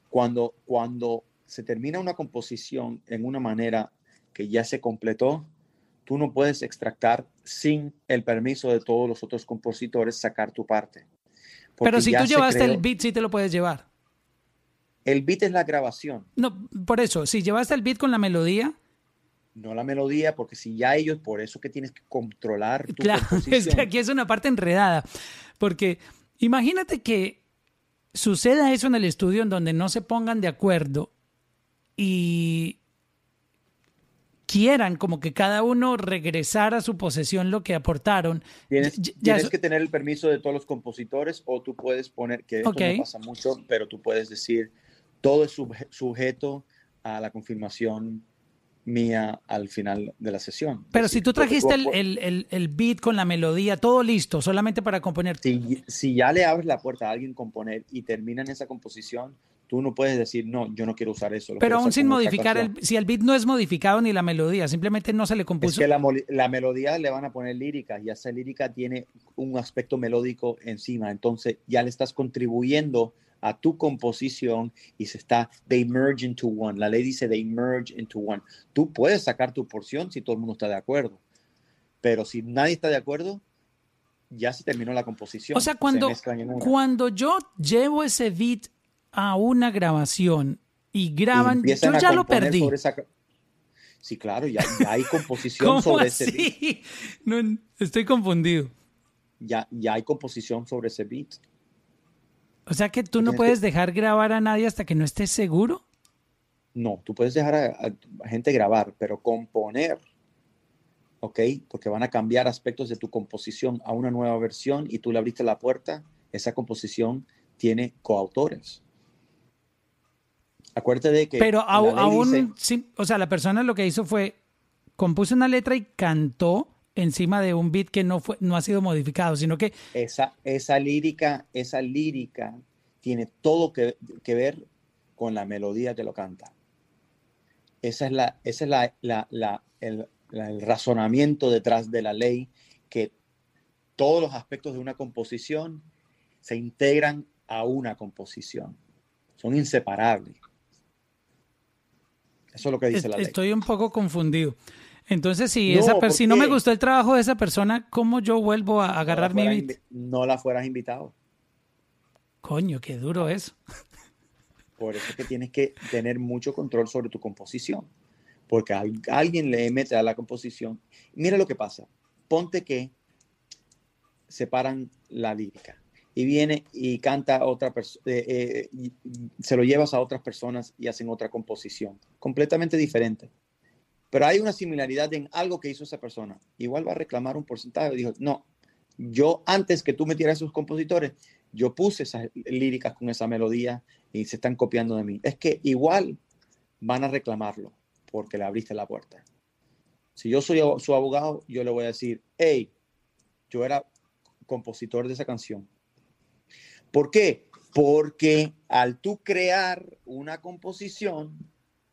Cuando, cuando se termina una composición en una manera que ya se completó, tú no puedes extractar sin el permiso de todos los otros compositores sacar tu parte. Pero si tú llevaste el beat, sí te lo puedes llevar. El beat es la grabación. No, por eso, si llevaste el beat con la melodía, no la melodía, porque si ya ellos, por eso que tienes que controlar tu Claro, <laughs> es que aquí es una parte enredada, porque imagínate que suceda eso en el estudio en donde no se pongan de acuerdo y quieran como que cada uno regresar a su posesión lo que aportaron. Tienes, tienes que tener el permiso de todos los compositores o tú puedes poner, que esto no pasa mucho, pero tú puedes decir, todo es sujeto a la confirmación mía al final de la sesión. Pero si tú trajiste el, el, beat con la melodía, todo listo, solamente para componer. Si, si ya le abres la puerta a alguien componer y terminan esa composición, tú no puedes decir, no, yo no quiero usar eso. Pero aún sin modificar, el, si el beat no es modificado ni la melodía, simplemente no se le compuso. Es que la, la melodía le van a poner lírica y esa lírica tiene un aspecto melódico encima, entonces ya le estás contribuyendo a tu composición y se está, they merge into one. La ley dice they merge into one. Tú puedes sacar tu porción si todo el mundo está de acuerdo, pero si nadie está de acuerdo, ya se terminó la composición. O sea, cuando, cuando yo llevo ese beat a una grabación y graban, yo ya lo perdí. Sí, claro, ya, hay <laughs> composición sobre ese beat. No, estoy confundido. Ya, ya hay composición sobre ese beat. O sea que tú no puedes dejar grabar a nadie hasta que no estés seguro. No, tú puedes dejar a, gente grabar, pero componer, ¿ok? Porque van a cambiar aspectos de tu composición a una nueva versión y tú le abriste la puerta, esa composición tiene coautores. Acuérdate de que... Pero aún, sí, o sea, la persona lo que hizo fue, compuso una letra y cantó encima de un beat que no, fue, no ha sido modificado, sino que... Esa, esa lírica, esa lírica tiene todo que, ver con la melodía que lo canta. Esa es, la, esa es la, la, el, el razonamiento detrás de la ley, que todos los aspectos de una composición se integran a una composición. Son inseparables. Eso es lo que dice la ley. Estoy un poco confundido. Entonces, si, esa si no me gustó el trabajo de esa persona, ¿cómo yo vuelvo a agarrar mi beat? No la fueras invitado. Coño, qué duro eso. Por eso es que tienes que tener mucho control sobre tu composición. Porque a alguien le mete a la composición. Mira lo que pasa. Ponte que separan la lírica y viene y canta otra persona, eh, eh, se lo llevas a otras personas y hacen otra composición completamente diferente pero hay una similaridad en algo que hizo esa persona. Igual va a reclamar un porcentaje. Dijo, no, yo antes que tú metieras esos compositores, yo puse esas líricas con esa melodía y se están copiando de mí. Es que igual van a reclamarlo porque le abriste la puerta. Si yo soy su abogado, yo le voy a decir, hey, yo era compositor de esa canción. ¿Por qué? Porque al tú crear una composición,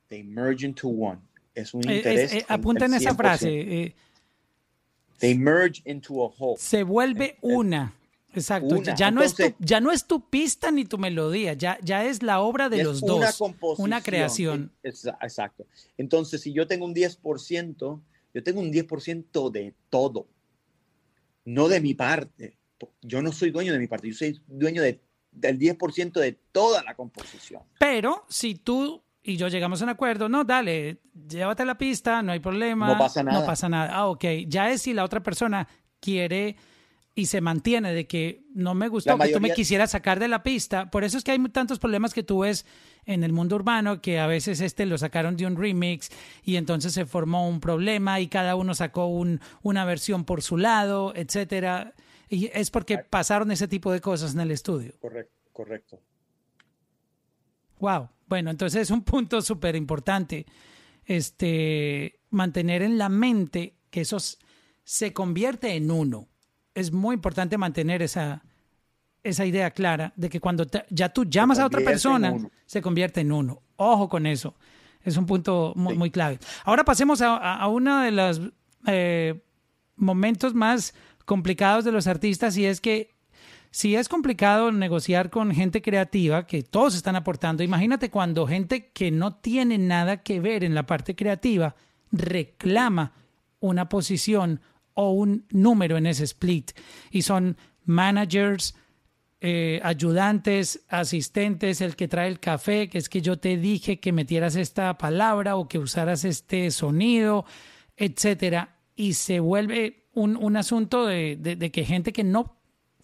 they merge into one es un eh, interés. Eh, apunta en esa frase. Eh, They merge into a whole. Se vuelve una. Exacto. Ya, no es tu, ya no es tu pista ni tu melodía, ya, ya es la obra de los dos. Una composición. Una creación. Exacto. Entonces, si yo tengo un 10%, yo tengo un 10% de todo, no de mi parte. Yo no soy dueño de mi parte, yo soy dueño de, del 10% de toda la composición. Pero si tú y yo llegamos a un acuerdo, no, dale, llévate la pista, no hay problema. No pasa nada. No pasa nada. Ah, ok. Ya es si la otra persona quiere y se mantiene de que no me gustó que tú me quisieras sacar de la pista. Por eso es que hay tantos problemas que tú ves en el mundo urbano, que a veces este lo sacaron de un remix y entonces se formó un problema y cada uno sacó un, una versión por su lado, etcétera. Y es porque pasaron ese tipo de cosas en el estudio. Correcto, correcto. Wow. Bueno, entonces es un punto súper importante. Este, mantener en la mente que eso se convierte en uno. Es muy importante mantener esa, esa idea clara de que cuando ya tú llamas a otra persona, se convierte en uno. Ojo con eso. Es un punto muy, clave. Ahora pasemos a, uno de los eh, momentos más complicados de los artistas y es que si es complicado negociar con gente creativa, que todos están aportando, imagínate cuando gente que no tiene nada que ver en la parte creativa reclama una posición o un número en ese split. Y son managers, eh, ayudantes, asistentes, el que trae el café, que es que yo te dije que metieras esta palabra o que usaras este sonido, etcétera. Y se vuelve un, asunto de que gente que no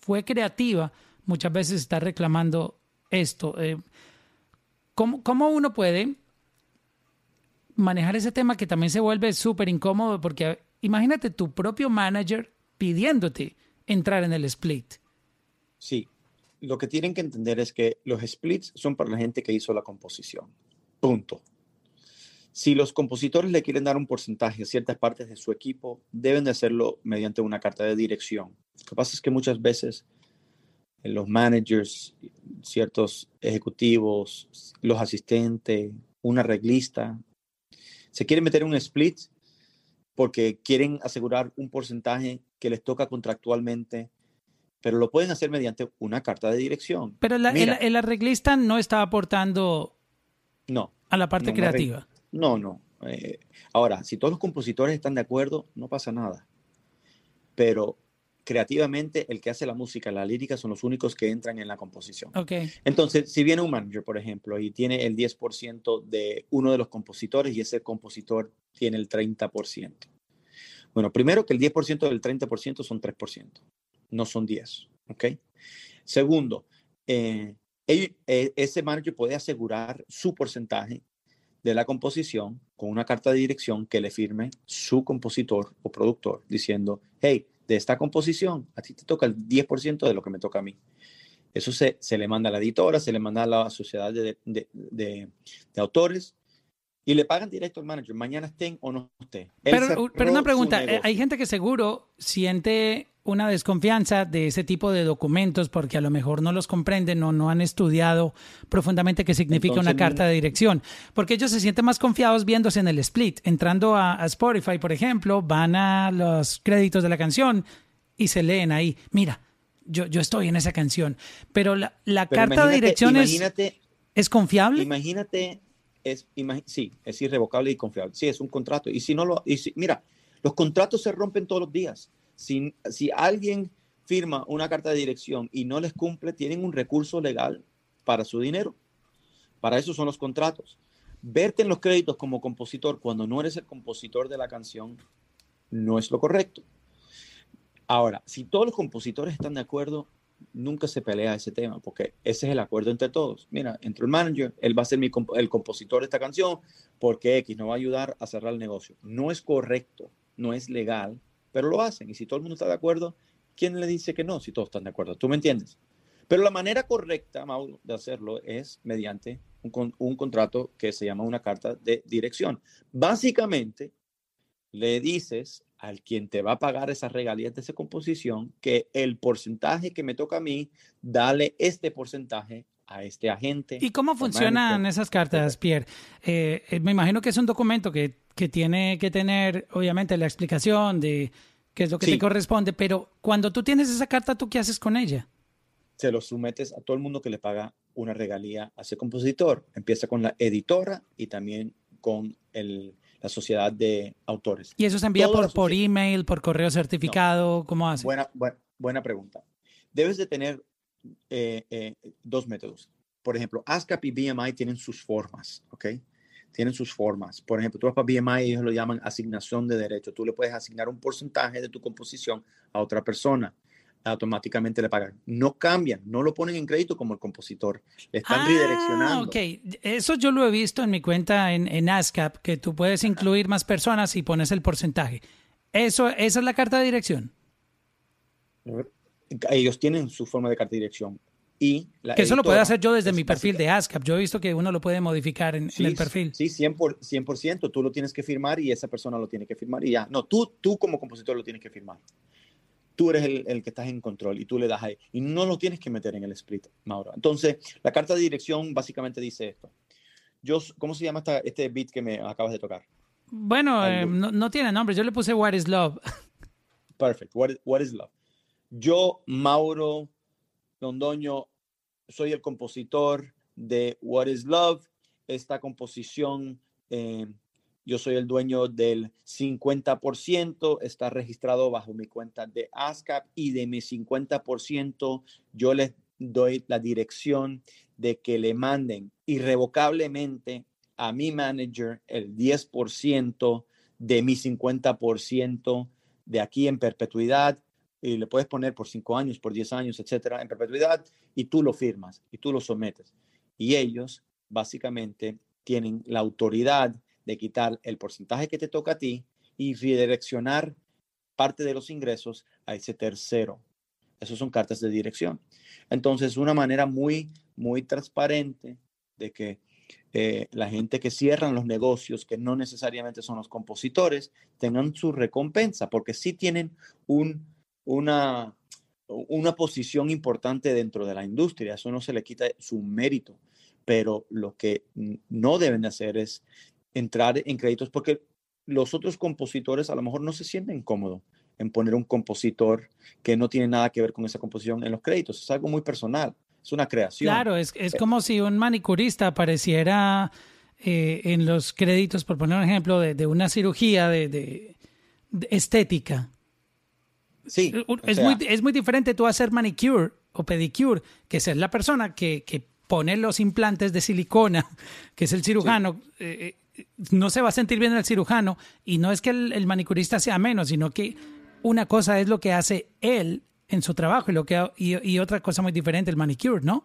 fue creativa, muchas veces está reclamando esto. Eh, ¿cómo, uno puede manejar ese tema que también se vuelve súper incómodo? Porque imagínate tu propio manager pidiéndote entrar en el split. Sí, lo que tienen que entender es que los splits son para la gente que hizo la composición. Punto. Si los compositores le quieren dar un porcentaje a ciertas partes de su equipo, deben de hacerlo mediante una carta de dirección. Lo que pasa es que muchas veces eh, los managers, ciertos ejecutivos, los asistentes, una reglista, se quieren meter en un split porque quieren asegurar un porcentaje que les toca contractualmente, pero lo pueden hacer mediante una carta de dirección. Pero la- el, Mira, el arreglista no está aportando no, a la parte No, creativa. No, no. eh, ahora, si todos los compositores están de acuerdo, no pasa nada. Pero creativamente, el que hace la música, la lírica, son los únicos que entran en la composición. Ok. Entonces, si viene un manager, por ejemplo, y tiene el 10% de uno de los compositores y ese compositor tiene el 30%. Bueno, primero que el 10% del 30% son 3%, no son 10, ¿ok? Segundo, eh, eh, ese manager puede asegurar su porcentaje de la composición con una carta de dirección que le firme su compositor o productor diciendo, hey, de esta composición, a ti te toca el 10% de lo que me toca a mí. Eso se, se le manda a la editora, se le manda a la sociedad de, de- de- de autores y le pagan directo al manager, mañana estén o no estén. Él Pero, pero una pregunta, eh, hay gente que seguro siente una desconfianza de ese tipo de documentos porque a lo mejor no los comprenden o no han estudiado profundamente qué significa una Entonces, carta de dirección, porque ellos se sienten más confiados viéndose en el split, entrando a, a Spotify, por ejemplo, van a los créditos de la canción y se leen ahí, mira, yo, yo estoy en esa canción, pero la, la Pero carta de dirección es, es confiable. Imagínate, es, imagi- sí, es irrevocable y confiable. Sí, es un contrato. Y si no lo, y si- mira, los contratos se rompen todos los días. Si, alguien firma una carta de dirección y no les cumple, tienen un recurso legal para su dinero. Para eso son los contratos. Verte en los créditos como compositor cuando no eres el compositor de la canción no es lo correcto. Ahora, si todos los compositores están de acuerdo, nunca se pelea ese tema, porque ese es el acuerdo entre todos. Mira, entre el manager, él va a ser mi el compositor de esta canción, porque X no va a ayudar a cerrar el negocio. No es correcto, no es legal, pero lo hacen. Y si todo el mundo está de acuerdo, ¿quién le dice que no si todos están de acuerdo? ¿Tú me entiendes? Pero la manera correcta, Mauro, de hacerlo es mediante un, con- un contrato que se llama una carta de dirección. Básicamente, le dices al quien te va a pagar esas regalías de esa composición que el porcentaje que me toca a mí, dale este porcentaje a este agente. ¿Y cómo funcionan esas cartas, Pierre? Eh, eh, me imagino que es un documento que, que tiene que tener, obviamente, la explicación de qué es lo que Sí. te corresponde, pero cuando tú tienes esa carta, ¿tú qué haces con ella? Se lo sometes a todo el mundo que le paga una regalía a ese compositor. Empieza con la editora y también con el- la sociedad de autores. ¿Y eso se envía Toda por, por email, por correo certificado? ¿Cómo hace? Buena, buena, buena pregunta. Debes de tener eh, eh, dos métodos. Por ejemplo, ASCAP y BMI tienen sus formas, ¿ok? Tienen sus formas. Por ejemplo, tú vas para BMI y ellos lo llaman asignación de derecho. Tú le puedes asignar un porcentaje de tu composición a otra persona. Automáticamente le pagan. No cambian, no lo ponen en crédito como el compositor. Le están Ah, redireccionando. ok. Eso yo lo he visto en mi cuenta en, en ASCAP, que tú puedes incluir más personas y pones el porcentaje. Eso, esa es la carta de dirección. Ellos tienen su forma de carta de dirección. Y la Que eso lo puedo hacer yo desde es mi perfil básica- de ASCAP. Yo he visto que uno lo puede modificar en, en el perfil. Sí, 100%, por, 100%. Tú lo tienes que firmar y esa persona lo tiene que firmar y ya. No, tú, tú como compositor lo tienes que firmar. Tú eres el, el que estás en control y tú le das ahí. Y no lo tienes que meter en el split, Mauro. Entonces, la carta de dirección básicamente dice esto. Yo, ¿Cómo se llama esta- este beat que me acabas de tocar? Bueno, eh, Algo. no, no tiene nombre. Yo le puse What is Love. <laughs> Perfect. What what is love? Yo, Mauro Londoño, soy el compositor de What is Love. Esta composición, eh, yo soy el dueño del 50%, está registrado bajo mi cuenta de ASCAP y de mi 50% yo les doy la dirección de que le manden irrevocablemente a mi manager el 10% de mi 50% de aquí en perpetuidad y le puedes poner por cinco años, por 10 años, etcétera, en perpetuidad y tú lo firmas y tú lo sometes. Y ellos básicamente tienen la autoridad de quitar el porcentaje que te toca a ti y redireccionar parte de los ingresos a ese tercero. Esas son cartas de dirección. Entonces, una manera muy, muy transparente de que eh, la gente que cierran los negocios, que no necesariamente son los compositores, tengan su recompensa, porque sí tienen un, una, una posición importante dentro de la industria. Eso no se le quita su mérito, pero lo que no deben de hacer es entrar en créditos porque los otros compositores a lo mejor no se sienten cómodos en poner un compositor que no tiene nada que ver con esa composición en los créditos. Es algo muy personal, es una creación. Claro, es, es como si un manicurista apareciera eh, en los créditos, por poner un ejemplo, de, de una cirugía de, de- de estética. Sí, o Es, muy, es muy diferente tú hacer manicure o pedicure, que ser la persona que, que pone los implantes de silicona, <laughs> que es el cirujano. eh, eh, no se va a sentir bien el cirujano y no es que el, el manicurista sea menos, sino que una cosa es lo que hace él en su trabajo y, lo que, y, y otra cosa muy diferente, el manicure, ¿no?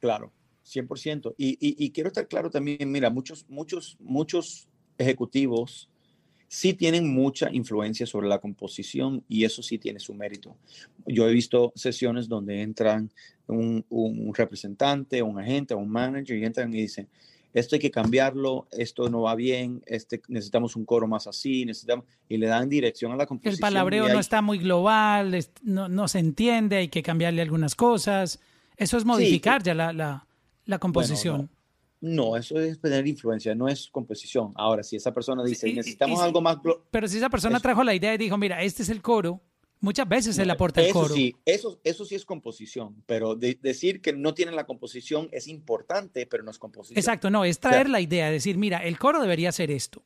Claro, 100%. Y, y, y quiero estar claro también, mira, muchos, muchos, muchos ejecutivos sí tienen mucha influencia sobre la composición y eso sí tiene su mérito. Yo he visto sesiones donde entran un, un representante, un agente, un manager y entran y dicen, esto hay que cambiarlo, esto no va bien, este, necesitamos un coro más así, necesitamos, y le dan dirección a la composición. El palabreo no está muy global, no, no se entiende, hay que cambiarle algunas cosas. Eso es modificar ya la, la, la composición. No, eso es tener influencia, no es composición. Ahora, si esa persona dice, Sí, y- necesitamos y algo más... Pero si esa persona Eso. trajo la idea y dijo, mira, este es el coro, muchas veces él aporta el eso coro. Sí, eso, eso sí es composición, pero de- decir que no tienen la composición es importante, pero no es composición. Exacto, no, es traer la idea, decir, mira, el coro debería ser esto.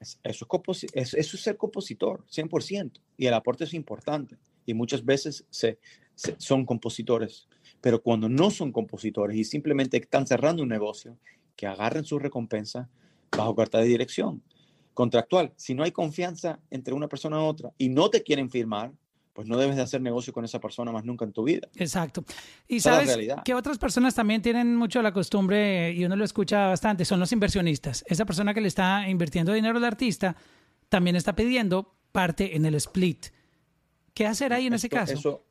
Es- Eso es, eso es ser compositor, 100%. Y el aporte es importante. Y muchas veces se, se- son compositores. Pero cuando no son compositores y simplemente están cerrando un negocio, que agarren su recompensa bajo carta de dirección contractual. Si no hay confianza entre una persona y otra y no te quieren firmar, pues no debes de hacer negocio con esa persona más nunca en tu vida. Exacto. Y Esa sabes que otras personas también tienen mucho la costumbre, y uno lo escucha bastante, son los inversionistas. Esa persona que le está invirtiendo dinero al artista también está pidiendo parte en el split. ¿Qué hacer ahí en ese caso? Eso,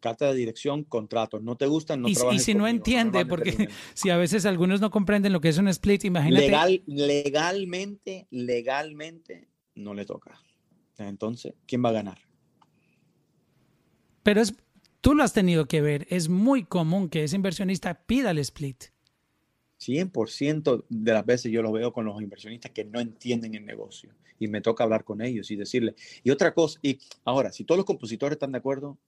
carta de dirección, contratos. No te gustan, no y, y trabajes si no entiende, porque <laughs> si a veces algunos no comprenden lo que es un split, imagínate. Legal, legalmente, legalmente no le toca. Entonces, ¿quién va a ganar? Pero es, tú lo has tenido que ver. Es muy común que ese inversionista pida el split. 100% de las veces yo lo veo con los inversionistas que no entienden el negocio y me toca hablar con ellos y decirles. Y otra cosa, y ahora, si todos los compositores están de acuerdo,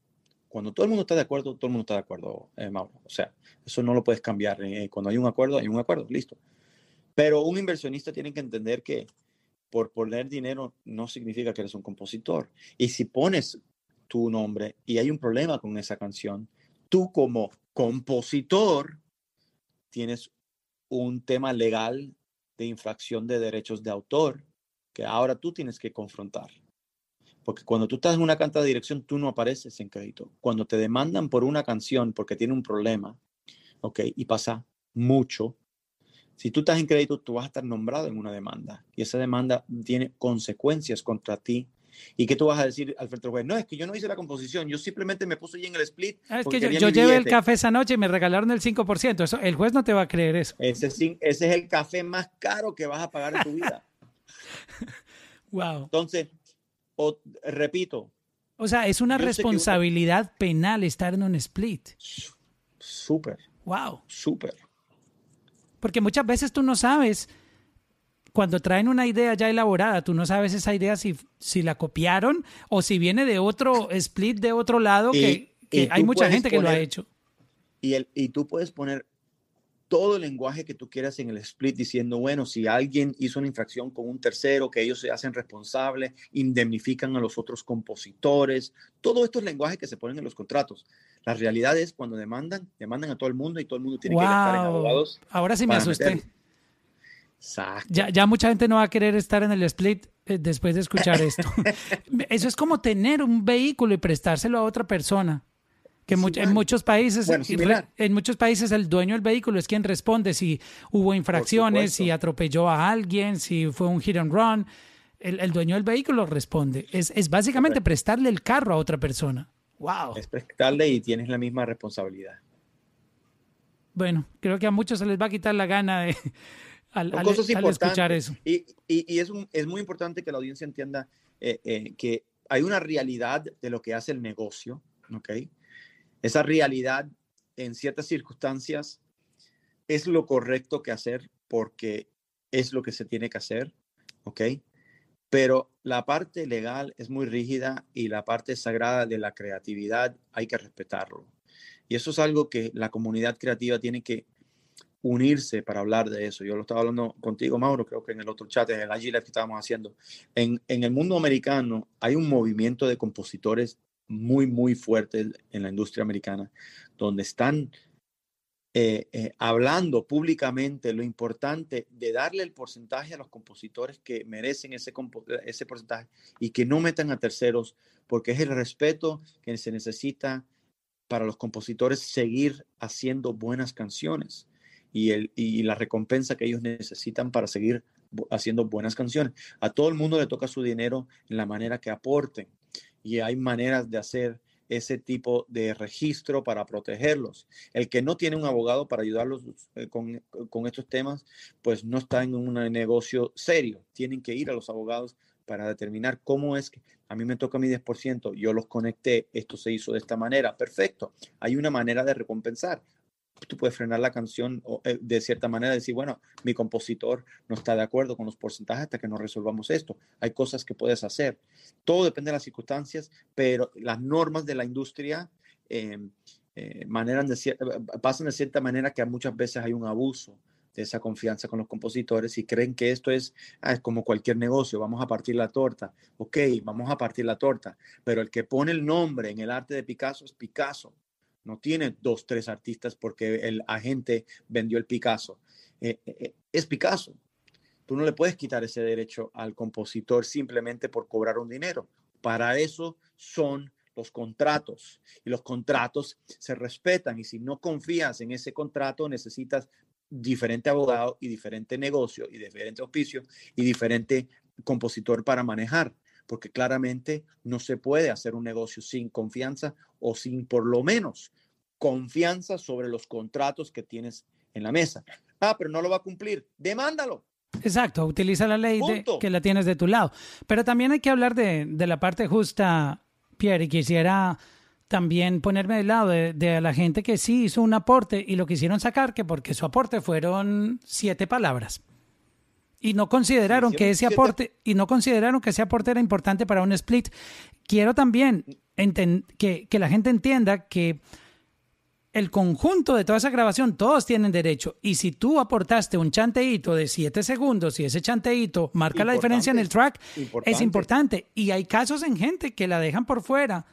cuando todo el mundo está de acuerdo, todo el mundo está de acuerdo, eh, Mauro. O sea, eso no lo puedes cambiar. eh, Cuando hay un acuerdo, hay un acuerdo, listo. Pero un inversionista tiene que entender que por poner dinero no significa que eres un compositor. Y si pones tu nombre y hay un problema con esa canción, tú como compositor tienes un tema legal de infracción de derechos de autor que ahora tú tienes que confrontar. Porque cuando tú estás en una canta de dirección, tú no apareces en crédito. Cuando te demandan por una canción porque tiene un problema, ok, y pasa mucho, si tú estás en crédito, tú vas a estar nombrado en una demanda y esa demanda tiene consecuencias contra ti. ¿Y qué tú vas a decir al frente del juez? No, es que yo no hice la composición, yo simplemente me puse ahí en el split. Ah, es que yo, yo llevé el billete". café esa noche y me regalaron el 5%. Eso, el juez no te va a creer eso. Ese, ese es el café más caro que vas a pagar en tu vida. <laughs> Wow. Entonces, o- repito, O sea, es una responsabilidad penal estar en un split. súper, Wow. súper. Porque muchas veces tú no sabes, cuando traen una idea ya elaborada, tú no sabes esa idea si, si la copiaron o si viene de otro split de otro lado, Y- que, que y hay mucha gente que lo ha hecho. Y, el, y tú puedes poner todo el lenguaje que tú quieras en el split diciendo, bueno, si alguien hizo una infracción con un tercero, que ellos se hacen responsables, indemnifican a los otros compositores, todo estos lenguajes que se ponen en los contratos. La realidad es cuando demandan, demandan a todo el mundo y todo el mundo tiene que gastar en abogados. Ahora sí me asusté. Ya, ya mucha gente no va a querer estar en el split eh, después de escuchar esto. <laughs> Eso es como tener un vehículo y prestárselo a otra persona. Que en muchos países, Bueno, en muchos países el dueño del vehículo es quien responde si hubo infracciones, si atropelló a alguien, si fue un hit and run. El, el dueño del vehículo responde. Es, es básicamente Correcto. prestarle el carro a otra persona. Wow. Es prestarle y tienes la misma responsabilidad. Bueno, creo que a muchos se les va a quitar la gana de, <laughs> al, al- cosas al escuchar eso. Y, y- y es, un- es muy importante que la audiencia entienda eh, eh, que hay una realidad de lo que hace el negocio, ¿ok? Esa realidad en ciertas circunstancias es lo correcto que hacer porque es lo que se tiene que hacer, ¿ok? Pero la parte legal es muy rígida y la parte sagrada de la creatividad hay que respetarlo. Y eso es algo que la comunidad creativa tiene que unirse para hablar de eso. Yo lo estaba hablando contigo, Mauro, creo que en el otro chat, en el Agile que estábamos haciendo. En, en el mundo americano hay un movimiento de compositores muy, muy fuerte en la industria americana, donde están eh, eh, hablando públicamente lo importante de darle el porcentaje a los compositores que merecen ese, ese porcentaje y que no metan a terceros, porque es el respeto que se necesita para los compositores seguir haciendo buenas canciones y, el, y la recompensa que ellos necesitan para seguir haciendo buenas canciones. A todo el mundo le toca su dinero en la manera que aporten y hay maneras de hacer ese tipo de registro para protegerlos. El que no tiene un abogado para ayudarlos eh, con, con, estos temas, pues no está en un negocio serio. Tienen que ir a los abogados para determinar cómo es que a mí me toca mi 10%, yo los conecté, esto se hizo de esta manera, perfecto. Hay una manera de recompensar tú puedes frenar la canción eh, de cierta manera, decir, bueno, mi compositor no está de acuerdo con los porcentajes hasta que no resolvamos esto. Hay cosas que puedes hacer. Todo depende de las circunstancias, pero las normas de la industria eh, eh, pasan de cierta manera que muchas veces hay un abuso de esa confianza con los compositores y creen que esto es, ah, es como cualquier negocio, vamos a partir la torta. Ok, vamos a partir la torta, pero el que pone el nombre en el arte de Picasso es Picasso no tiene dos, tres artistas porque el agente vendió el Picasso. Eh, eh, eh, es Picasso. Tú no le puedes quitar ese derecho al compositor simplemente por cobrar un dinero. Para eso son los contratos y los contratos se respetan y si no confías en ese contrato necesitas diferente abogado y diferente negocio y diferente oficio y diferente compositor para manejar porque claramente no se puede hacer un negocio sin confianza o sin por lo menos confianza sobre los contratos que tienes en la mesa. Ah, pero no lo va a cumplir. Demándalo. Exacto, utiliza la ley de, que la tienes de tu lado. Pero también hay que hablar de, de la parte justa, Pierre, y quisiera también ponerme del lado de, de, la gente que sí hizo un aporte y lo quisieron sacar, que porque su aporte fueron siete palabras y no consideraron que ese aporte y no consideraron que ese aporte era importante para un split. Quiero también que, que, la gente entienda que el conjunto de toda esa grabación, todos tienen derecho. Y si tú aportaste un chanteíto de siete segundos y ese chanteíto marca la diferencia en el track, es importante. Y hay casos en gente que la dejan por fuera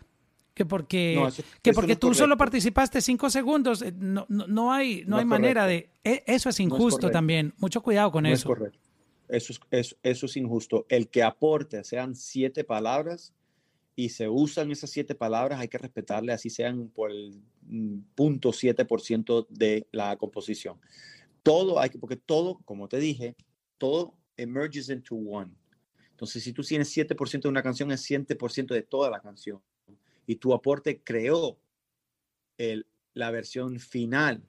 que porque, que porque tú solo participaste cinco segundos, eh, no, no, hay, no, hay manera de... E, eso es injusto también. Mucho cuidado con eso. Es correcto. Eso es, eso, es injusto. El que aporte sean siete palabras y se usan esas siete palabras, hay que respetarle, así sean por el mm, punto siete por ciento de la composición. Todo hay que, porque todo, como te dije, todo emerges into one. Entonces, si tú tienes 7% de una canción, es 7% de toda la canción. Y tu aporte creó el, la versión final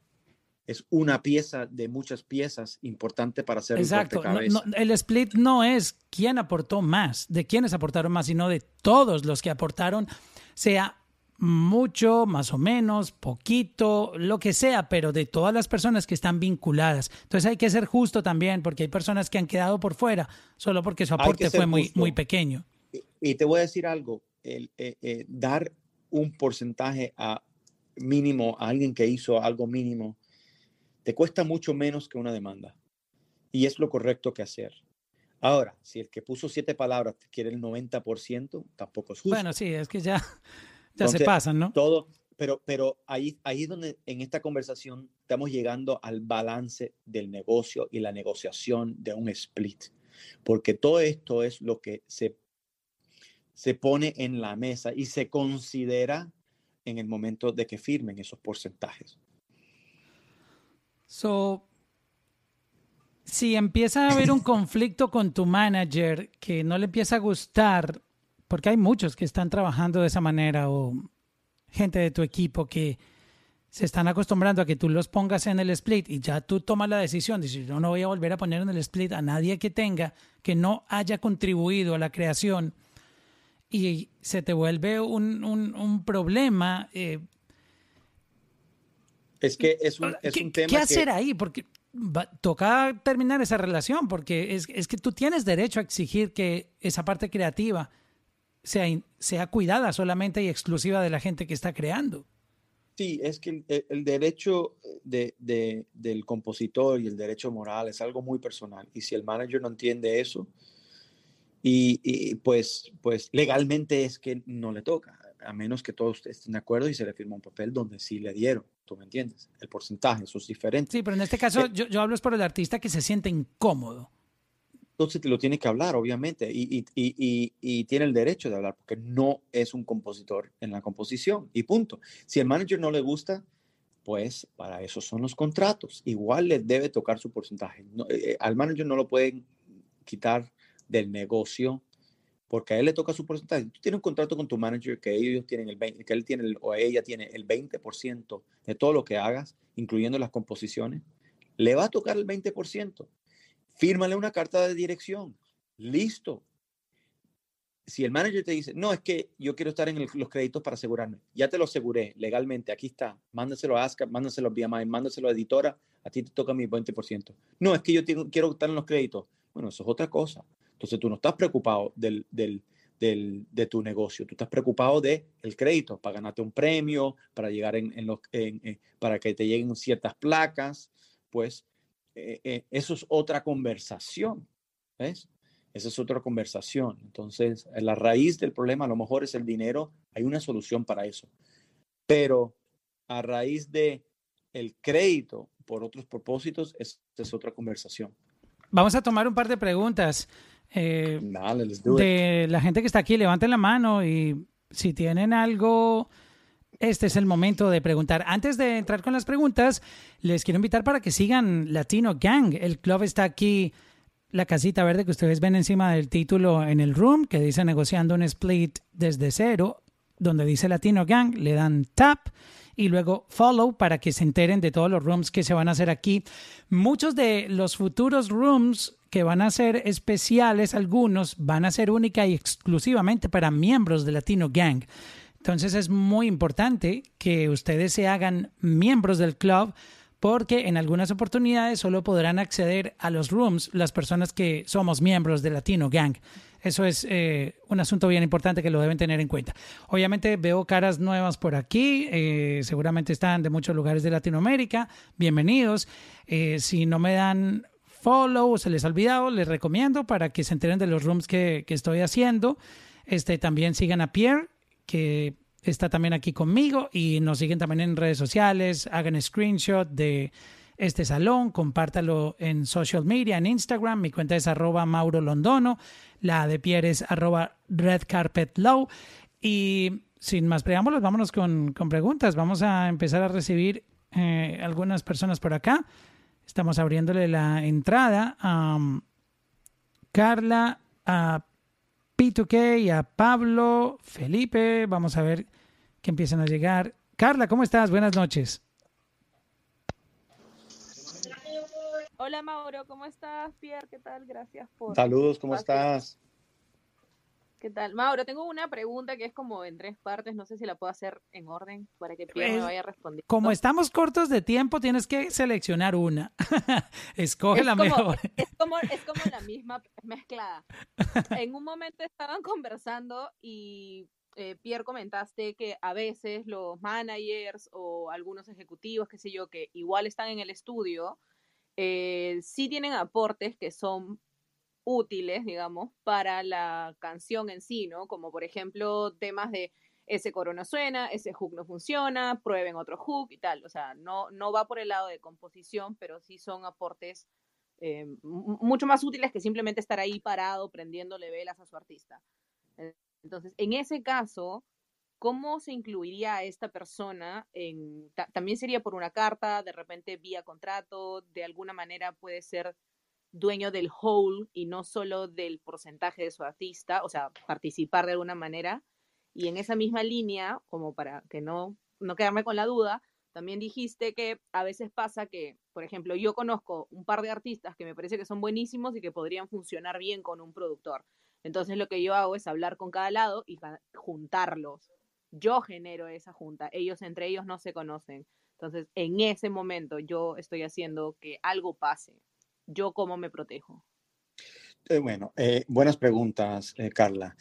es una pieza de muchas piezas importante para hacer Exacto. Un el split no es quién aportó más, de quiénes aportaron más, sino de todos los que aportaron, sea mucho, más o menos, poquito, lo que sea, pero de todas las personas que están vinculadas. Entonces hay que ser justo también, porque hay personas que han quedado por fuera, solo porque su aporte fue muy, muy pequeño. Y, te voy a decir algo, el, eh, eh, dar un porcentaje a mínimo a alguien que hizo algo mínimo te cuesta mucho menos que una demanda. Y es lo correcto que hacer. Ahora, si el que puso siete palabras quiere el 90%, tampoco es justo. Bueno, sí, es que ya, <laughs> ya se pasan, ¿no? Todo, pero, pero ahí, ahí es donde en esta conversación estamos llegando al balance del negocio y la negociación de un split. Porque todo esto es lo que se, se pone en la mesa y se considera en el momento de que firmen esos porcentajes. So, si empieza a haber un conflicto con tu manager que no le empieza a gustar, porque hay muchos que están trabajando de esa manera o gente de tu equipo que se están acostumbrando a que tú los pongas en el split y ya tú tomas la decisión, dices, yo no voy a volver a poner en el split a nadie que tenga, que no haya contribuido a la creación y se te vuelve un, un, un problema. Eh, es que es un, es un tema. ¿Qué hacer ahí? Porque va- toca terminar esa relación porque es, es que tú tienes derecho a exigir que esa parte creativa sea, sea cuidada solamente y exclusiva de la gente que está creando. Sí, es que el, el- el derecho de, de- del compositor y el derecho moral es algo muy personal. Y si el manager no entiende eso, y, y, pues, pues legalmente es que no le toca, a menos que todos estén de acuerdo y se le firma un papel donde sí le dieron. ¿Tú me entiendes? El porcentaje, eso es diferente. Sí, pero en este caso Eh, yo, yo hablo es por el artista que se siente incómodo. Entonces te lo tiene que hablar, obviamente, y, y- y- y- y tiene el derecho de hablar, porque no es un compositor en la composición, y punto. Si el manager no le gusta, pues para eso son los contratos. Igual le debe tocar su porcentaje. No, eh, al manager no lo pueden quitar del negocio, porque a él le toca su porcentaje. Tú tienes un contrato con tu manager que ellos tienen el 20, que él tiene el- o ella tiene el 20% de todo lo que hagas, incluyendo las composiciones. Le va a tocar el 20% fírmale una carta de dirección. Listo. Si el manager te dice, no, es que yo quiero estar en los créditos para asegurarme, ya te lo aseguré legalmente, aquí está, mándaselo a ASCAP, mándaselo a BMI, mándaselo a editora, a ti te toca mi 20%. No, es que yo quiero estar en los créditos. Bueno, eso es otra cosa. Entonces tú no estás preocupado del, del, del- de tu negocio, tú estás preocupado de el crédito, para ganarte un premio, para llegar en, en los, en- en- para que te lleguen ciertas placas, pues eh, eh, eso es otra conversación, ¿ves? Esa es otra conversación. Entonces, eh, la raíz del problema a lo mejor es el dinero, hay una solución para eso. Pero a raíz de el crédito por otros propósitos, esa es otra conversación. Vamos a tomar un par de preguntas. Eh, Dale, let's do it. de la gente que está aquí, levanten la mano y si tienen algo, este es el momento de preguntar. Antes de entrar con las preguntas, les quiero invitar para que sigan Latino Gang. El club está aquí, la casita verde que ustedes ven encima del título en el room, que dice negociando un split desde cero, donde dice Latino Gang, le dan tap y luego follow para que se enteren de todos los rooms que se van a hacer aquí. Muchos de los futuros rooms que van a ser especiales, algunos van a ser única y exclusivamente para miembros de Latino Gang. Entonces es muy importante que ustedes se hagan miembros del club porque en algunas oportunidades solo podrán acceder a los rooms las personas que somos miembros de Latino Gang. Eso es eh, un asunto bien importante que lo deben tener en cuenta. Obviamente veo caras nuevas por aquí, eh, seguramente están de muchos lugares de Latinoamérica. Bienvenidos. Eh, si no me dan follow o se les ha olvidado, les recomiendo para que se enteren de los rooms que, que estoy haciendo. Este, también sigan a Pierre, que está también aquí conmigo y nos siguen también en redes sociales, hagan screenshot de este salón, compártalo en social media, en Instagram, mi cuenta es arroba Mauro Londono, la de Pierre es arroba Red Carpet y sin más preámbulos, vámonos con, con preguntas, vamos a empezar a recibir eh, algunas personas por acá, estamos abriéndole la entrada a um, Carla, a P2K, y a Pablo, Felipe, vamos a ver que empiezan a llegar. Carla, ¿cómo estás? Buenas noches. Hola Mauro, ¿cómo estás? Pierre, ¿qué tal? Gracias por... Saludos, ¿cómo estás? ¿Qué tal? Mauro, tengo una pregunta que es como en tres partes, no sé si la puedo hacer en orden para que Pierre me vaya respondiendo. Como estamos cortos de tiempo, tienes que seleccionar una. <laughs> Escoge es la como, mejor. Es como, es como la misma mezclada. En un momento estaban conversando y eh, Pierre comentaste que a veces los managers o algunos ejecutivos, qué sé yo, que igual están en el estudio, eh, sí tienen aportes que son útiles, digamos, para la canción en sí, ¿no? Como por ejemplo temas de ese coro no suena, ese hook no funciona, prueben otro hook y tal. O sea, no, no va por el lado de composición, pero sí son aportes eh, mucho más útiles que simplemente estar ahí parado prendiéndole velas a su artista. Entonces, en ese caso, ¿cómo se incluiría a esta persona? En, ta- también sería por una carta, de repente vía contrato, de alguna manera puede ser dueño del whole y no solo del porcentaje de su artista, o sea, participar de alguna manera. Y en esa misma línea, como para que no, no quedarme con la duda, también dijiste que a veces pasa que, por ejemplo, yo conozco un par de artistas que me parece que son buenísimos y que podrían funcionar bien con un productor. Entonces lo que yo hago es hablar con cada lado y juntarlos. Yo genero esa junta. Ellos entre ellos no se conocen. Entonces, en ese momento yo estoy haciendo que algo pase. ¿Yo cómo me protejo? Eh, bueno, eh, buenas preguntas, eh, Carla.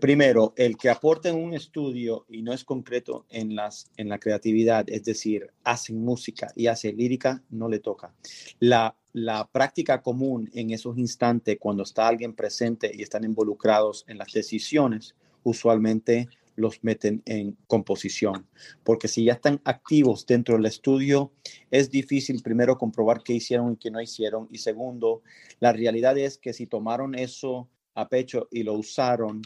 primero, el que aporte en un estudio y no es concreto en, las, en la creatividad, es decir, hacen música y hace lírica, no le toca. La, la práctica común en esos instantes, cuando está alguien presente y están involucrados en las decisiones, usualmente los meten en composición, porque si ya están activos dentro del estudio, es difícil primero comprobar qué hicieron y qué no hicieron, y segundo, la realidad es que si tomaron eso a pecho y lo usaron,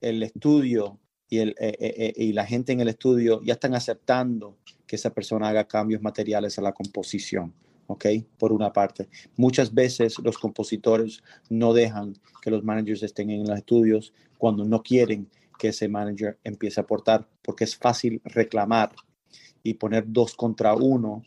el estudio y, el, eh, eh, eh, y la gente en el estudio ya están aceptando que esa persona haga cambios materiales a la composición. ¿ok? Por una parte. Muchas veces los compositores no dejan que los managers estén en los estudios cuando no quieren que ese manager empiece a aportar, porque es fácil reclamar y poner dos contra uno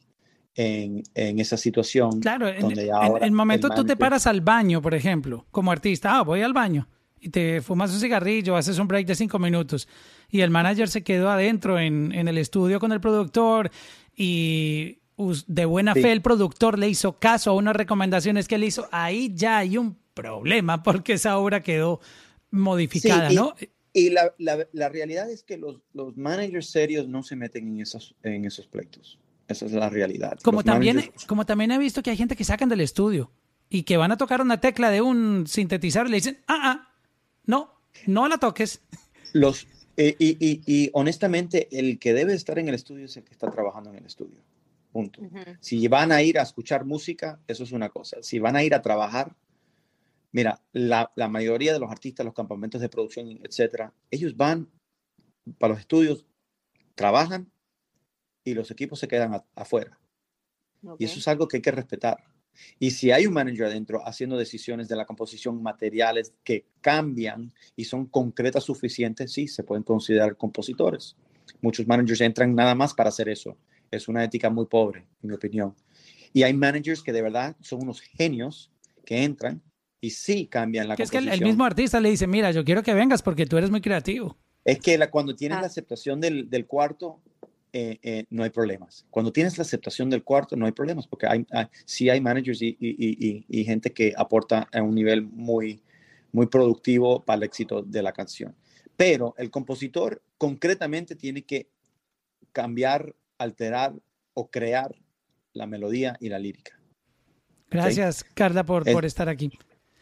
en, en esa situación. Claro, donde en, el momento tú te paras al baño, por ejemplo, como artista, ah, voy al baño y te fumas un cigarrillo, haces un break de cinco minutos y el manager se quedó adentro en, en el estudio con el productor y de buena fe el productor le hizo caso a unas recomendaciones que él hizo, ahí ya hay un problema porque esa obra quedó modificada, ¿no? Y la, la, la, realidad es que los, los managers serios no se meten en esos, en esos pleitos. Esa es la realidad. Como también, como también he visto que hay gente que sacan del estudio y que van a tocar una tecla de un sintetizador y le dicen, ah, ah, no, no la toques. <laughs> Los, eh, y, y, y, honestamente, el que debe estar en el estudio es el que está trabajando en el estudio. Punto. Si van a ir a escuchar música, eso es una cosa. Si van a ir a trabajar, Mira, la, mayoría de los artistas, los campamentos de producción, etcétera, ellos van para los estudios, trabajan y los equipos se quedan afuera. Y eso es algo que hay que respetar. Y si hay un manager adentro haciendo decisiones de la composición, materiales que cambian y son concretas suficientes, sí, se pueden considerar compositores. Muchos managers entran nada más para hacer eso. Es una ética muy pobre, en mi opinión. Y hay managers que de verdad son unos genios que entran y sí cambian la que Es que el, mismo artista le dice, mira, yo quiero que vengas porque tú eres muy creativo. Es que la, cuando tienes la ah. aceptación del, del cuarto, eh, eh, no hay problemas. Cuando tienes la aceptación del cuarto, no hay problemas, porque hay, sí hay managers y, y, y, gente que aporta a un nivel muy, muy productivo para el éxito de la canción. Pero el compositor concretamente tiene que cambiar, alterar o crear la melodía y la lírica. Gracias, Carla, por, por estar aquí.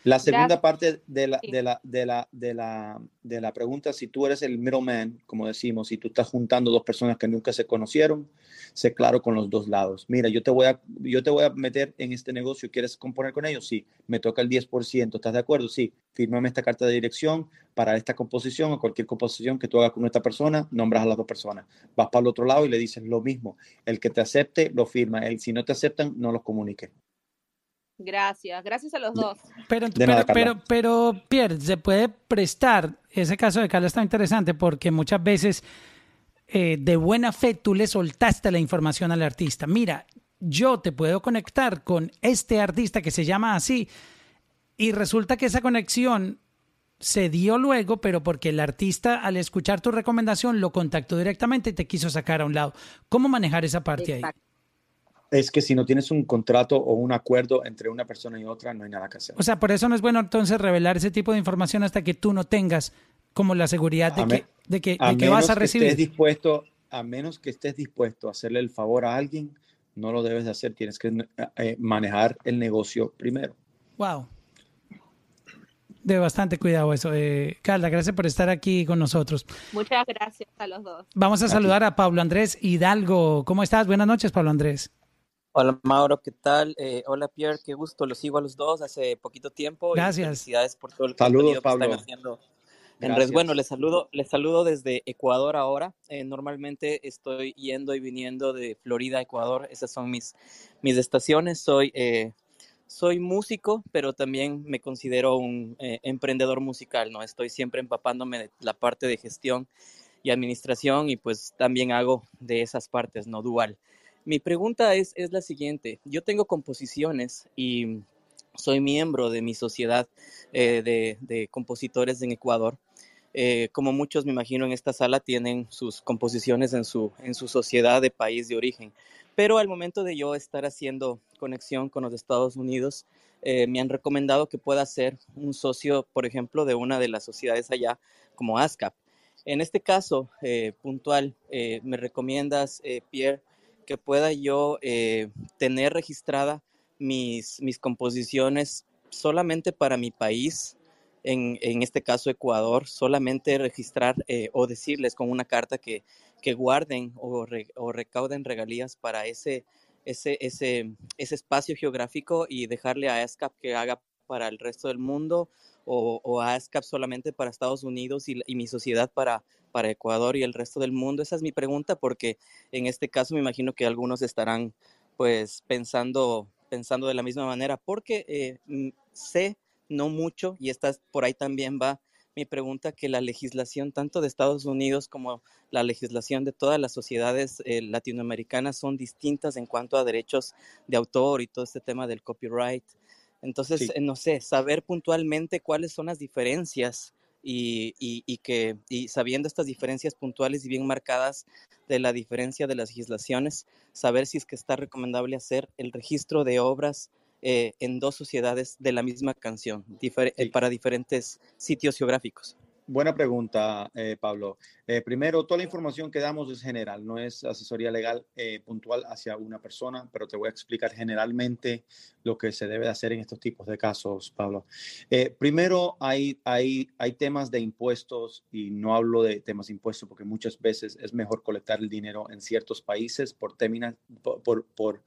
La segunda parte de la, de, la, de, la, de, la, de la pregunta, si tú eres el middleman, como decimos, si tú estás juntando dos personas que nunca se conocieron, sé claro con los dos lados. Mira, yo te voy a, yo te voy a meter en este negocio, ¿quieres componer con ellos? Sí, me toca el 10%, ¿estás de acuerdo? Sí, fírmame esta carta de dirección para esta composición o cualquier composición que tú hagas con esta persona, nombras a las dos personas. Vas para el otro lado y le dices lo mismo. El que te acepte, lo firma. El, si no te aceptan, no los comunique. Gracias, gracias a los dos. Pero, pero, pero, pero, Pierre, se puede prestar, ese caso de Carla está interesante porque muchas veces eh, de buena fe tú le soltaste la información al artista. Mira, yo te puedo conectar con este artista que se llama así y resulta que esa conexión se dio luego, pero porque el artista al escuchar tu recomendación lo contactó directamente y te quiso sacar a un lado. ¿Cómo manejar esa parte ahí? Es que si no tienes un contrato o un acuerdo entre una persona y otra, no hay nada que hacer. O sea, por eso no es bueno entonces revelar ese tipo de información hasta que tú no tengas como la seguridad de que, de que, de que vas a recibir. Estés dispuesto, a menos que estés dispuesto a hacerle el favor a alguien, no lo debes de hacer. Tienes que eh, manejar el negocio primero. Wow. De bastante cuidado eso. Eh, Carla, gracias por estar aquí con nosotros. Muchas gracias a los dos. Vamos a saludar a Pablo Andrés Hidalgo. ¿Cómo estás? Buenas noches, Pablo Andrés. Hola Mauro, ¿qué tal? Eh, hola Pierre, qué gusto, los sigo a los dos hace poquito tiempo. Gracias. felicidades por todo el Saludos, que están haciendo. En bueno, les saludo, les saludo desde Ecuador ahora. Eh, normalmente estoy yendo y viniendo de Florida a Ecuador. Esas son mis, mis estaciones. Soy, eh, soy músico, pero también me considero un emprendedor musical. ¿no? Estoy siempre empapándome de la parte de gestión y administración y pues también hago de esas partes, no dual. Mi pregunta es, la siguiente. Yo tengo composiciones y soy miembro de mi sociedad eh, de, compositores en Ecuador. Eh, como muchos me imagino en esta sala tienen sus composiciones en su, en su sociedad de país de origen. Pero al momento de yo estar haciendo conexión con los Estados Unidos, eh, me han recomendado que pueda ser un socio, por ejemplo, de una de las sociedades allá como ASCAP. En este caso puntual, me recomiendas, Pierre, que pueda yo tener registrada mis, mis composiciones solamente para mi país, en, en este caso Ecuador, solamente registrar o decirles con una carta que, que guarden o, o recauden regalías para ese ese, ese, ese espacio geográfico y dejarle a ASCAP que haga para el resto del mundo o, o ASCAP solamente para Estados Unidos y, mi sociedad para, para Ecuador y el resto del mundo? Esa es mi pregunta porque en este caso me imagino que algunos estarán pues pensando, pensando de la misma manera porque eh, mm, sé no mucho y esta por ahí también va mi pregunta que la legislación tanto de Estados Unidos como la legislación de todas las sociedades eh, latinoamericanas son distintas en cuanto a derechos de autor y todo este tema del copyright. Entonces, eh, no sé, saber puntualmente cuáles son las diferencias y, y, que, y sabiendo estas diferencias puntuales y bien marcadas de la diferencia de las legislaciones, saber si es que está recomendable hacer el registro de obras eh, en dos sociedades de la misma canción, eh, para diferentes sitios geográficos? Buena pregunta, eh, Pablo. primero, toda la información que damos es general, no es asesoría legal puntual hacia una persona, pero te voy a explicar generalmente lo que se debe hacer en estos tipos de casos, Pablo. primero, hay, hay, hay temas de impuestos y no hablo de temas de impuestos porque muchas veces es mejor colectar el dinero en ciertos países por, por, por,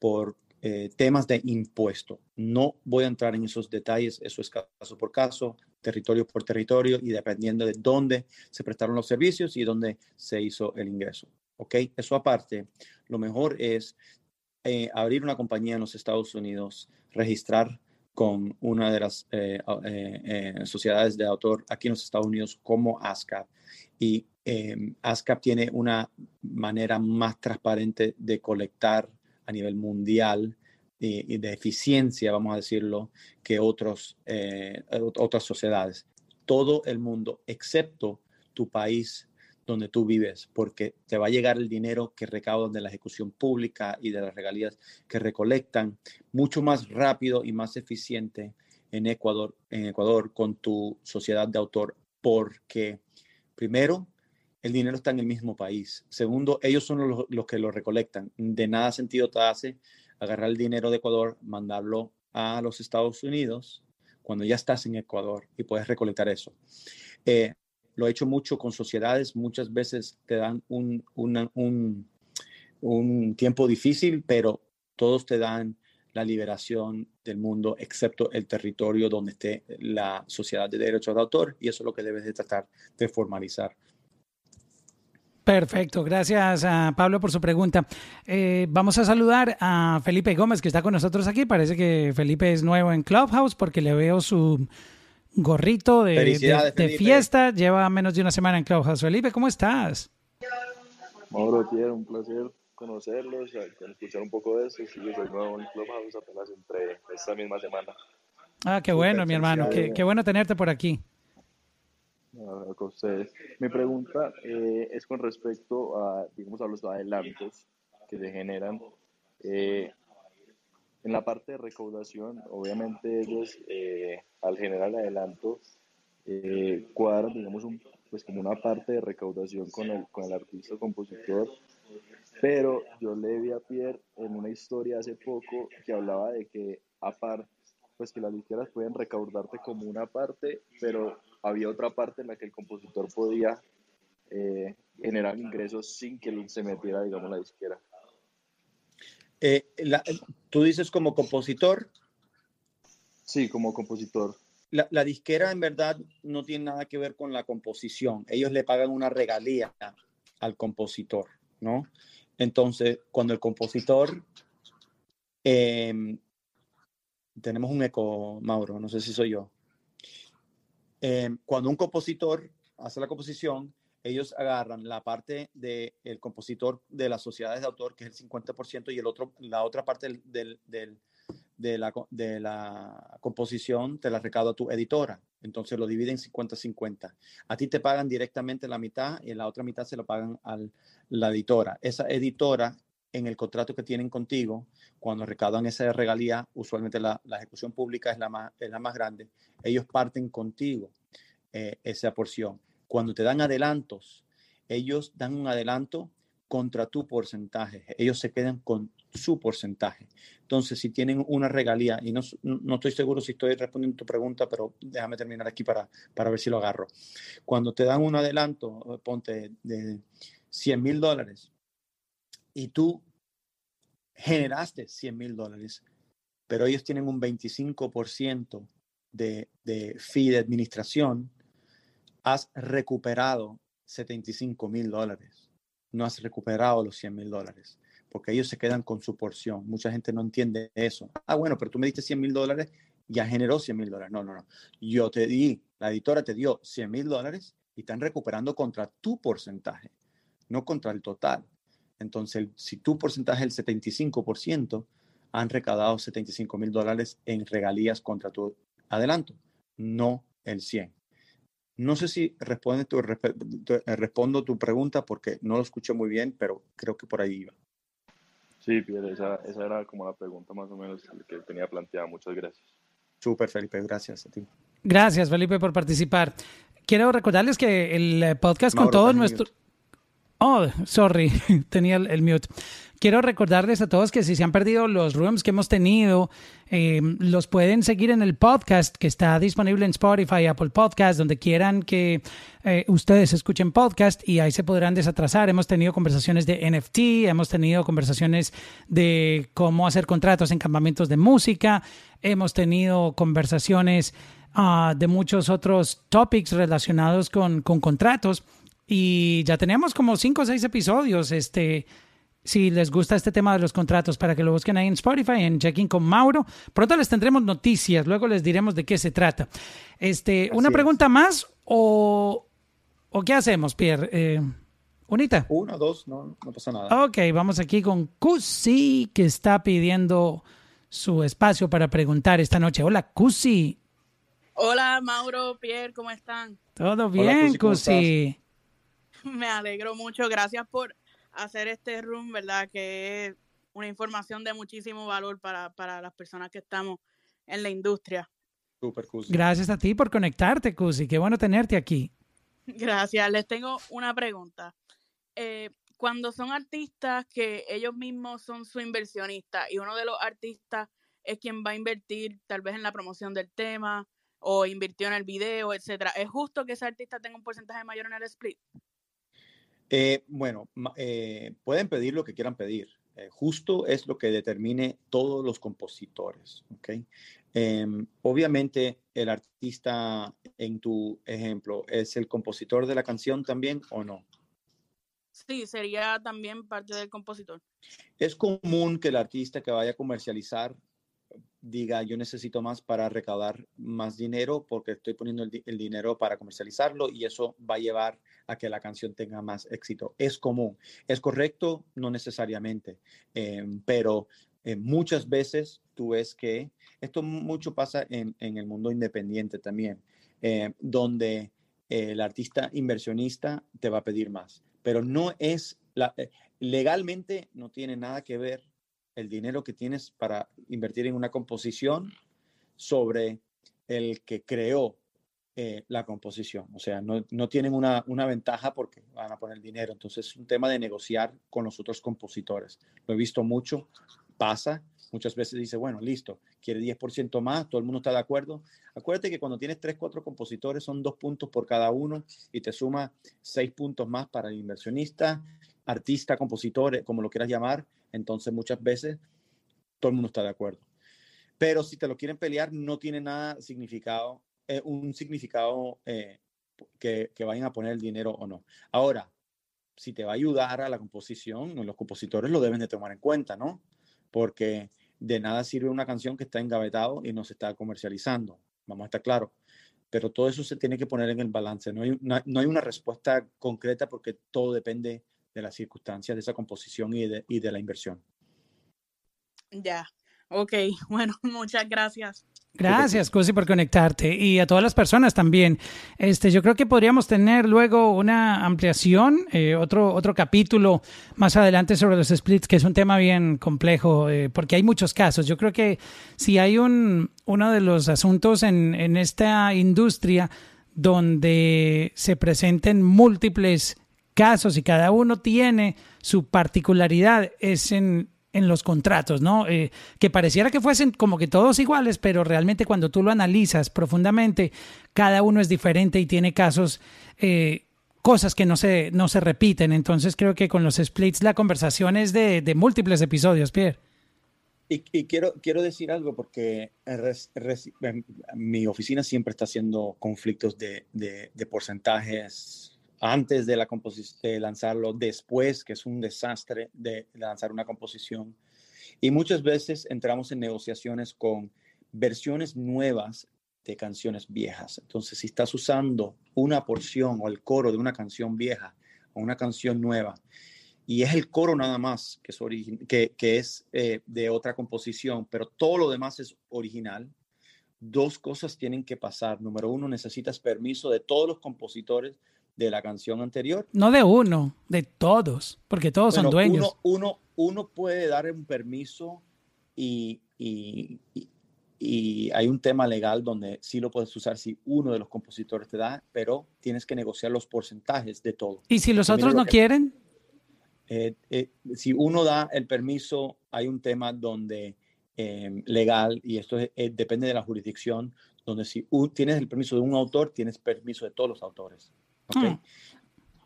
por eh, temas de impuesto. No voy a entrar en esos detalles, eso es caso por caso, territorio por territorio y dependiendo de dónde se prestaron los servicios y dónde se hizo el ingreso. ¿Ok? Eso aparte, lo mejor es eh, abrir una compañía en los Estados Unidos, registrar con una de las eh, sociedades de autor aquí en los Estados Unidos como ASCAP. Y ASCAP tiene una manera más transparente de colectar a nivel mundial y, de eficiencia, vamos a decirlo, que otros, eh, otras sociedades. Todo el mundo, excepto tu país donde tú vives, porque te va a llegar el dinero que recaudan de la ejecución pública y de las regalías que recolectan mucho más rápido y más eficiente en Ecuador, en Ecuador con tu sociedad de autor, porque primero el dinero está en el mismo país. Segundo, ellos son los, que lo recolectan. De nada sentido te hace agarrar el dinero de Ecuador, mandarlo a los Estados Unidos cuando ya estás en Ecuador y puedes recolectar eso. Eh, lo he hecho mucho con sociedades, muchas veces te dan un, un tiempo difícil, pero todos te dan la liberación del mundo, excepto el territorio donde esté la sociedad de derechos de autor, y eso es lo que debes de tratar de formalizar. Perfecto, gracias a Pablo por su pregunta. Eh, vamos a saludar a Felipe Gómez que está con nosotros aquí. Parece que Felipe es nuevo en Clubhouse porque le veo su gorrito de, fiesta. Lleva menos de una semana en Clubhouse. Felipe, ¿cómo estás? Mauro, quiero un placer conocerlos, escuchar un poco de eso. Sí, yo soy nuevo en Clubhouse, apenas entré esta misma semana. Ah, qué bueno, mi hermano. Qué, qué bueno tenerte por aquí con ustedes. Mi pregunta eh, es con respecto a, digamos, a los adelantos que se generan. Eh, en la parte de recaudación, obviamente ellos eh, al generar adelanto cuadran, digamos, un, pues como una parte de recaudación con el, con el artista compositor, pero yo le vi a Pierre en una historia hace poco que hablaba de que aparte, pues que las disqueras pueden recaudarte como una parte, pero había otra parte en la que el compositor podía eh, generar ingresos sin que se metiera, digamos, la disquera. Eh, ¿Tú dices como compositor? Sí, como compositor. La, la, disquera en verdad no tiene nada que ver con la composición. Ellos le pagan una regalía al compositor, ¿no? Entonces, cuando el compositor... Em, tenemos un eco, Mauro, no sé si soy yo. Eh, cuando un compositor hace la composición, ellos agarran la parte del compositor de las sociedades de autor, que es el 50%, y el otro, la otra parte de, de, la, composición te la recauda tu editora. Entonces lo dividen 50-50. A ti te pagan directamente la mitad y la otra mitad se lo pagan a la editora. Esa editora en el contrato que tienen contigo, cuando recaudan esa regalía, usualmente la, ejecución pública es la, más, es la más grande, ellos parten contigo eh, esa porción. Cuando te dan adelantos, ellos dan un adelanto contra tu porcentaje. Ellos se quedan con su porcentaje. Entonces, si tienen una regalía, y no, no estoy seguro si estoy respondiendo tu pregunta, pero déjame terminar aquí para, para ver si lo agarro. Cuando te dan un adelanto, ponte de 100 mil dólares, y tú generaste 100 mil dólares, pero ellos tienen un 25% de, de fee de administración, has recuperado 75 mil dólares. No has recuperado los 100 mil dólares, porque ellos se quedan con su porción. Mucha gente no entiende eso. Ah, bueno, pero tú me diste 100 mil dólares, ya generó 100 mil dólares. No, no, no. Yo te di, la editora te dio 100 mil dólares y están recuperando contra tu porcentaje, no contra el total. Entonces, si tu porcentaje es el 75%, han recaudado 75 mil dólares en regalías contra tu adelanto, no el 100. No sé si responde tu, eh, respondo tu pregunta porque no lo escuché muy bien, pero creo que por ahí iba. Sí, Pierre, esa, esa era como la pregunta más o menos que tenía planteada. Muchas gracias. Súper, Felipe, gracias a ti. Gracias, Felipe, por participar. Quiero recordarles que el podcast con todos nuestros... Oh, sorry, <laughs> tenía el, mute. Quiero recordarles a todos que si se han perdido los rooms que hemos tenido, eh, los pueden seguir en el podcast que está disponible en Spotify, Apple Podcast, donde quieran que eh, ustedes escuchen podcast y ahí se podrán desatrasar. Hemos tenido conversaciones de NFT, hemos tenido conversaciones de cómo hacer contratos en campamentos de música, hemos tenido conversaciones ah, de muchos otros topics relacionados con, con contratos. Y ya tenemos como cinco o seis episodios. Este, si les gusta este tema de los contratos, para que lo busquen ahí en Spotify, en Checking con Mauro. Pronto les tendremos noticias, luego les diremos de qué se trata. Este, ¿Una pregunta más o, o qué hacemos, Pierre? Eh, ¿Unita? Uno, dos, no, no pasa nada. Ok, vamos aquí con Cusi, que está pidiendo su espacio para preguntar esta noche. Hola, Cusi. Hola, Mauro, Pierre, ¿cómo están? Todo bien, Cusi. <laughs> Me alegro mucho. Gracias por hacer este room, ¿verdad? Que es una información de muchísimo valor para, las personas que estamos en la industria. Super, Gracias a ti por conectarte, Cusi. Qué bueno tenerte aquí. Gracias. Les tengo una pregunta. Eh, cuando son artistas que ellos mismos son su inversionista y uno de los artistas es quien va a invertir tal vez en la promoción del tema o invirtió en el video, etcétera, ¿es justo que ese artista tenga un porcentaje mayor en el split? Eh, bueno, eh, pueden pedir lo que quieran pedir. Eh, justo es lo que determine todos los compositores. ¿okay? Em, obviamente, el artista en tu ejemplo es el compositor de la canción también o no. Sí, sería también parte del compositor. Es común que el artista que vaya a comercializar diga yo necesito más para recaudar más dinero porque estoy poniendo el, dinero para comercializarlo y eso va a llevar a que la canción tenga más éxito. Es común. ¿Es correcto? No necesariamente, eh, pero eh, muchas veces tú ves que esto mucho pasa en, el mundo independiente también, eh, donde el artista inversionista te va a pedir más, pero no es, legalmente no tiene nada que ver el dinero que tienes para invertir en una composición sobre el que creó eh, la composición. O sea, no, tienen una, ventaja porque van a poner dinero. Entonces es un tema de negociar con los otros compositores. Lo he visto mucho, pasa. Muchas veces dice, bueno, listo, quiere 10% más, todo el mundo está de acuerdo. Acuérdate que cuando tienes 3, 4 compositores son dos puntos por cada uno y te suma 6 puntos más para el inversionista, artista, compositor, como lo quieras llamar, entonces muchas veces todo el mundo está de acuerdo. Pero si te lo quieren pelear, no tiene nada significado, eh, un significado eh, que, vayan a poner el dinero o no. Ahora, si te va a ayudar a la composición, los compositores lo deben de tomar en cuenta, ¿no? Porque de nada sirve una canción que está engavetado y no se está comercializando. Vamos a estar claros. Pero todo eso se tiene que poner en el balance. No no hay una respuesta concreta porque todo depende de las circunstancias de esa composición y de, la inversión. Ya, ok, <laughs> bueno, muchas gracias. Gracias, Cusi, por conectarte y a todas las personas también. Este, yo creo que podríamos tener luego una ampliación, eh, otro, otro capítulo más adelante sobre los splits, que es un tema bien complejo, eh, porque hay muchos casos. Yo creo que si hay un, uno de los asuntos en, en esta industria donde se presenten múltiples casos y cada uno tiene su particularidad, es en en los contratos, ¿no? Eh, que pareciera que fuesen como que todos iguales, pero realmente cuando tú lo analizas profundamente, cada uno es diferente y tiene casos, eh, cosas que no se, no se repiten. Entonces creo que con los splits la conversación es de, de múltiples episodios, Pierre. Y, y, quiero, quiero decir algo porque mi oficina siempre está haciendo conflictos de, de, de porcentajes antes de, la de lanzarlo, después, que es un desastre de lanzar una composición. Y muchas veces entramos en negociaciones con versiones nuevas de canciones viejas. Entonces, si estás usando una porción o el coro de una canción vieja o una canción nueva, y es el coro nada más que es, que, es eh, de otra composición, pero todo lo demás es original, dos cosas tienen que pasar. Número uno, necesitas permiso de todos los compositores de la canción anterior. No de uno, de todos, porque todos son dueños. Uno, uno, puede dar un permiso y, y, y, hay un tema legal donde sí lo puedes usar si uno de los compositores te da, pero tienes que negociar los porcentajes de todo. ¿Y si los otros no quieren? Eh, eh, si uno da el permiso, hay un tema donde eh, legal, y esto depende de la jurisdicción, donde si tienes el permiso de un autor, tienes permiso de todos los autores. Okay. Hmm.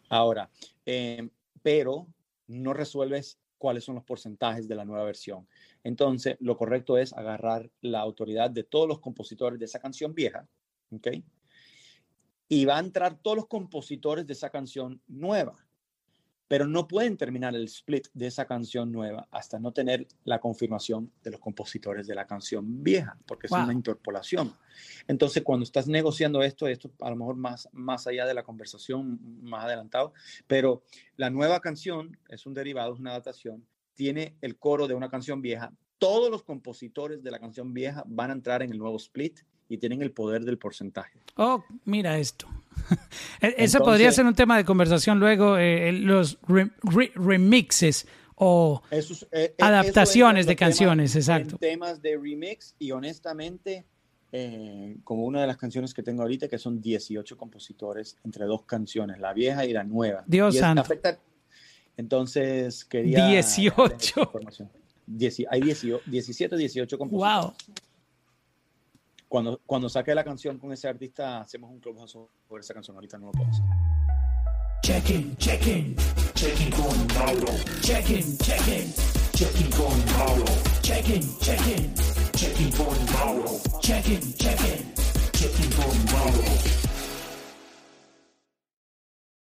Ahora, em, pero no resuelves cuáles son los porcentajes de la nueva versión. Entonces, lo correcto es agarrar la autoridad de todos los compositores de esa canción vieja, ¿ok? Y va a entrar todos los compositores de esa canción nueva pero no pueden terminar el split de esa canción nueva hasta no tener la confirmación de los compositores de la canción vieja, porque es una interpolación. Entonces, cuando estás negociando esto, esto a lo mejor más, más allá de la conversación, más adelantado, pero la nueva canción es un derivado, es una adaptación, tiene el coro de una canción vieja. Todos los compositores de la canción vieja van a entrar en el nuevo split y tienen el poder del porcentaje. Oh, mira esto. <laughs> E-, Eso podría ser un tema de conversación luego, eh, los remixes o eh, adaptaciones de canciones, exacto. Temas de remix y honestamente, eh, como una de las canciones que tengo ahorita, que son 18 compositores entre dos canciones, la vieja y la nueva. Dios santo. Entonces quería... 18. hay 17 18 compositores. Wow cuando, cuando saque la canción con ese artista, hacemos un clubhouse sobre esa canción. Ahorita no lo puedo hacer. Check-in, check-in, check-in con Mauro. Check-in, check-in, check-in con Mauro. Check-in, check-in, check-in con Mauro. Check-in, check-in, check-in con Mauro.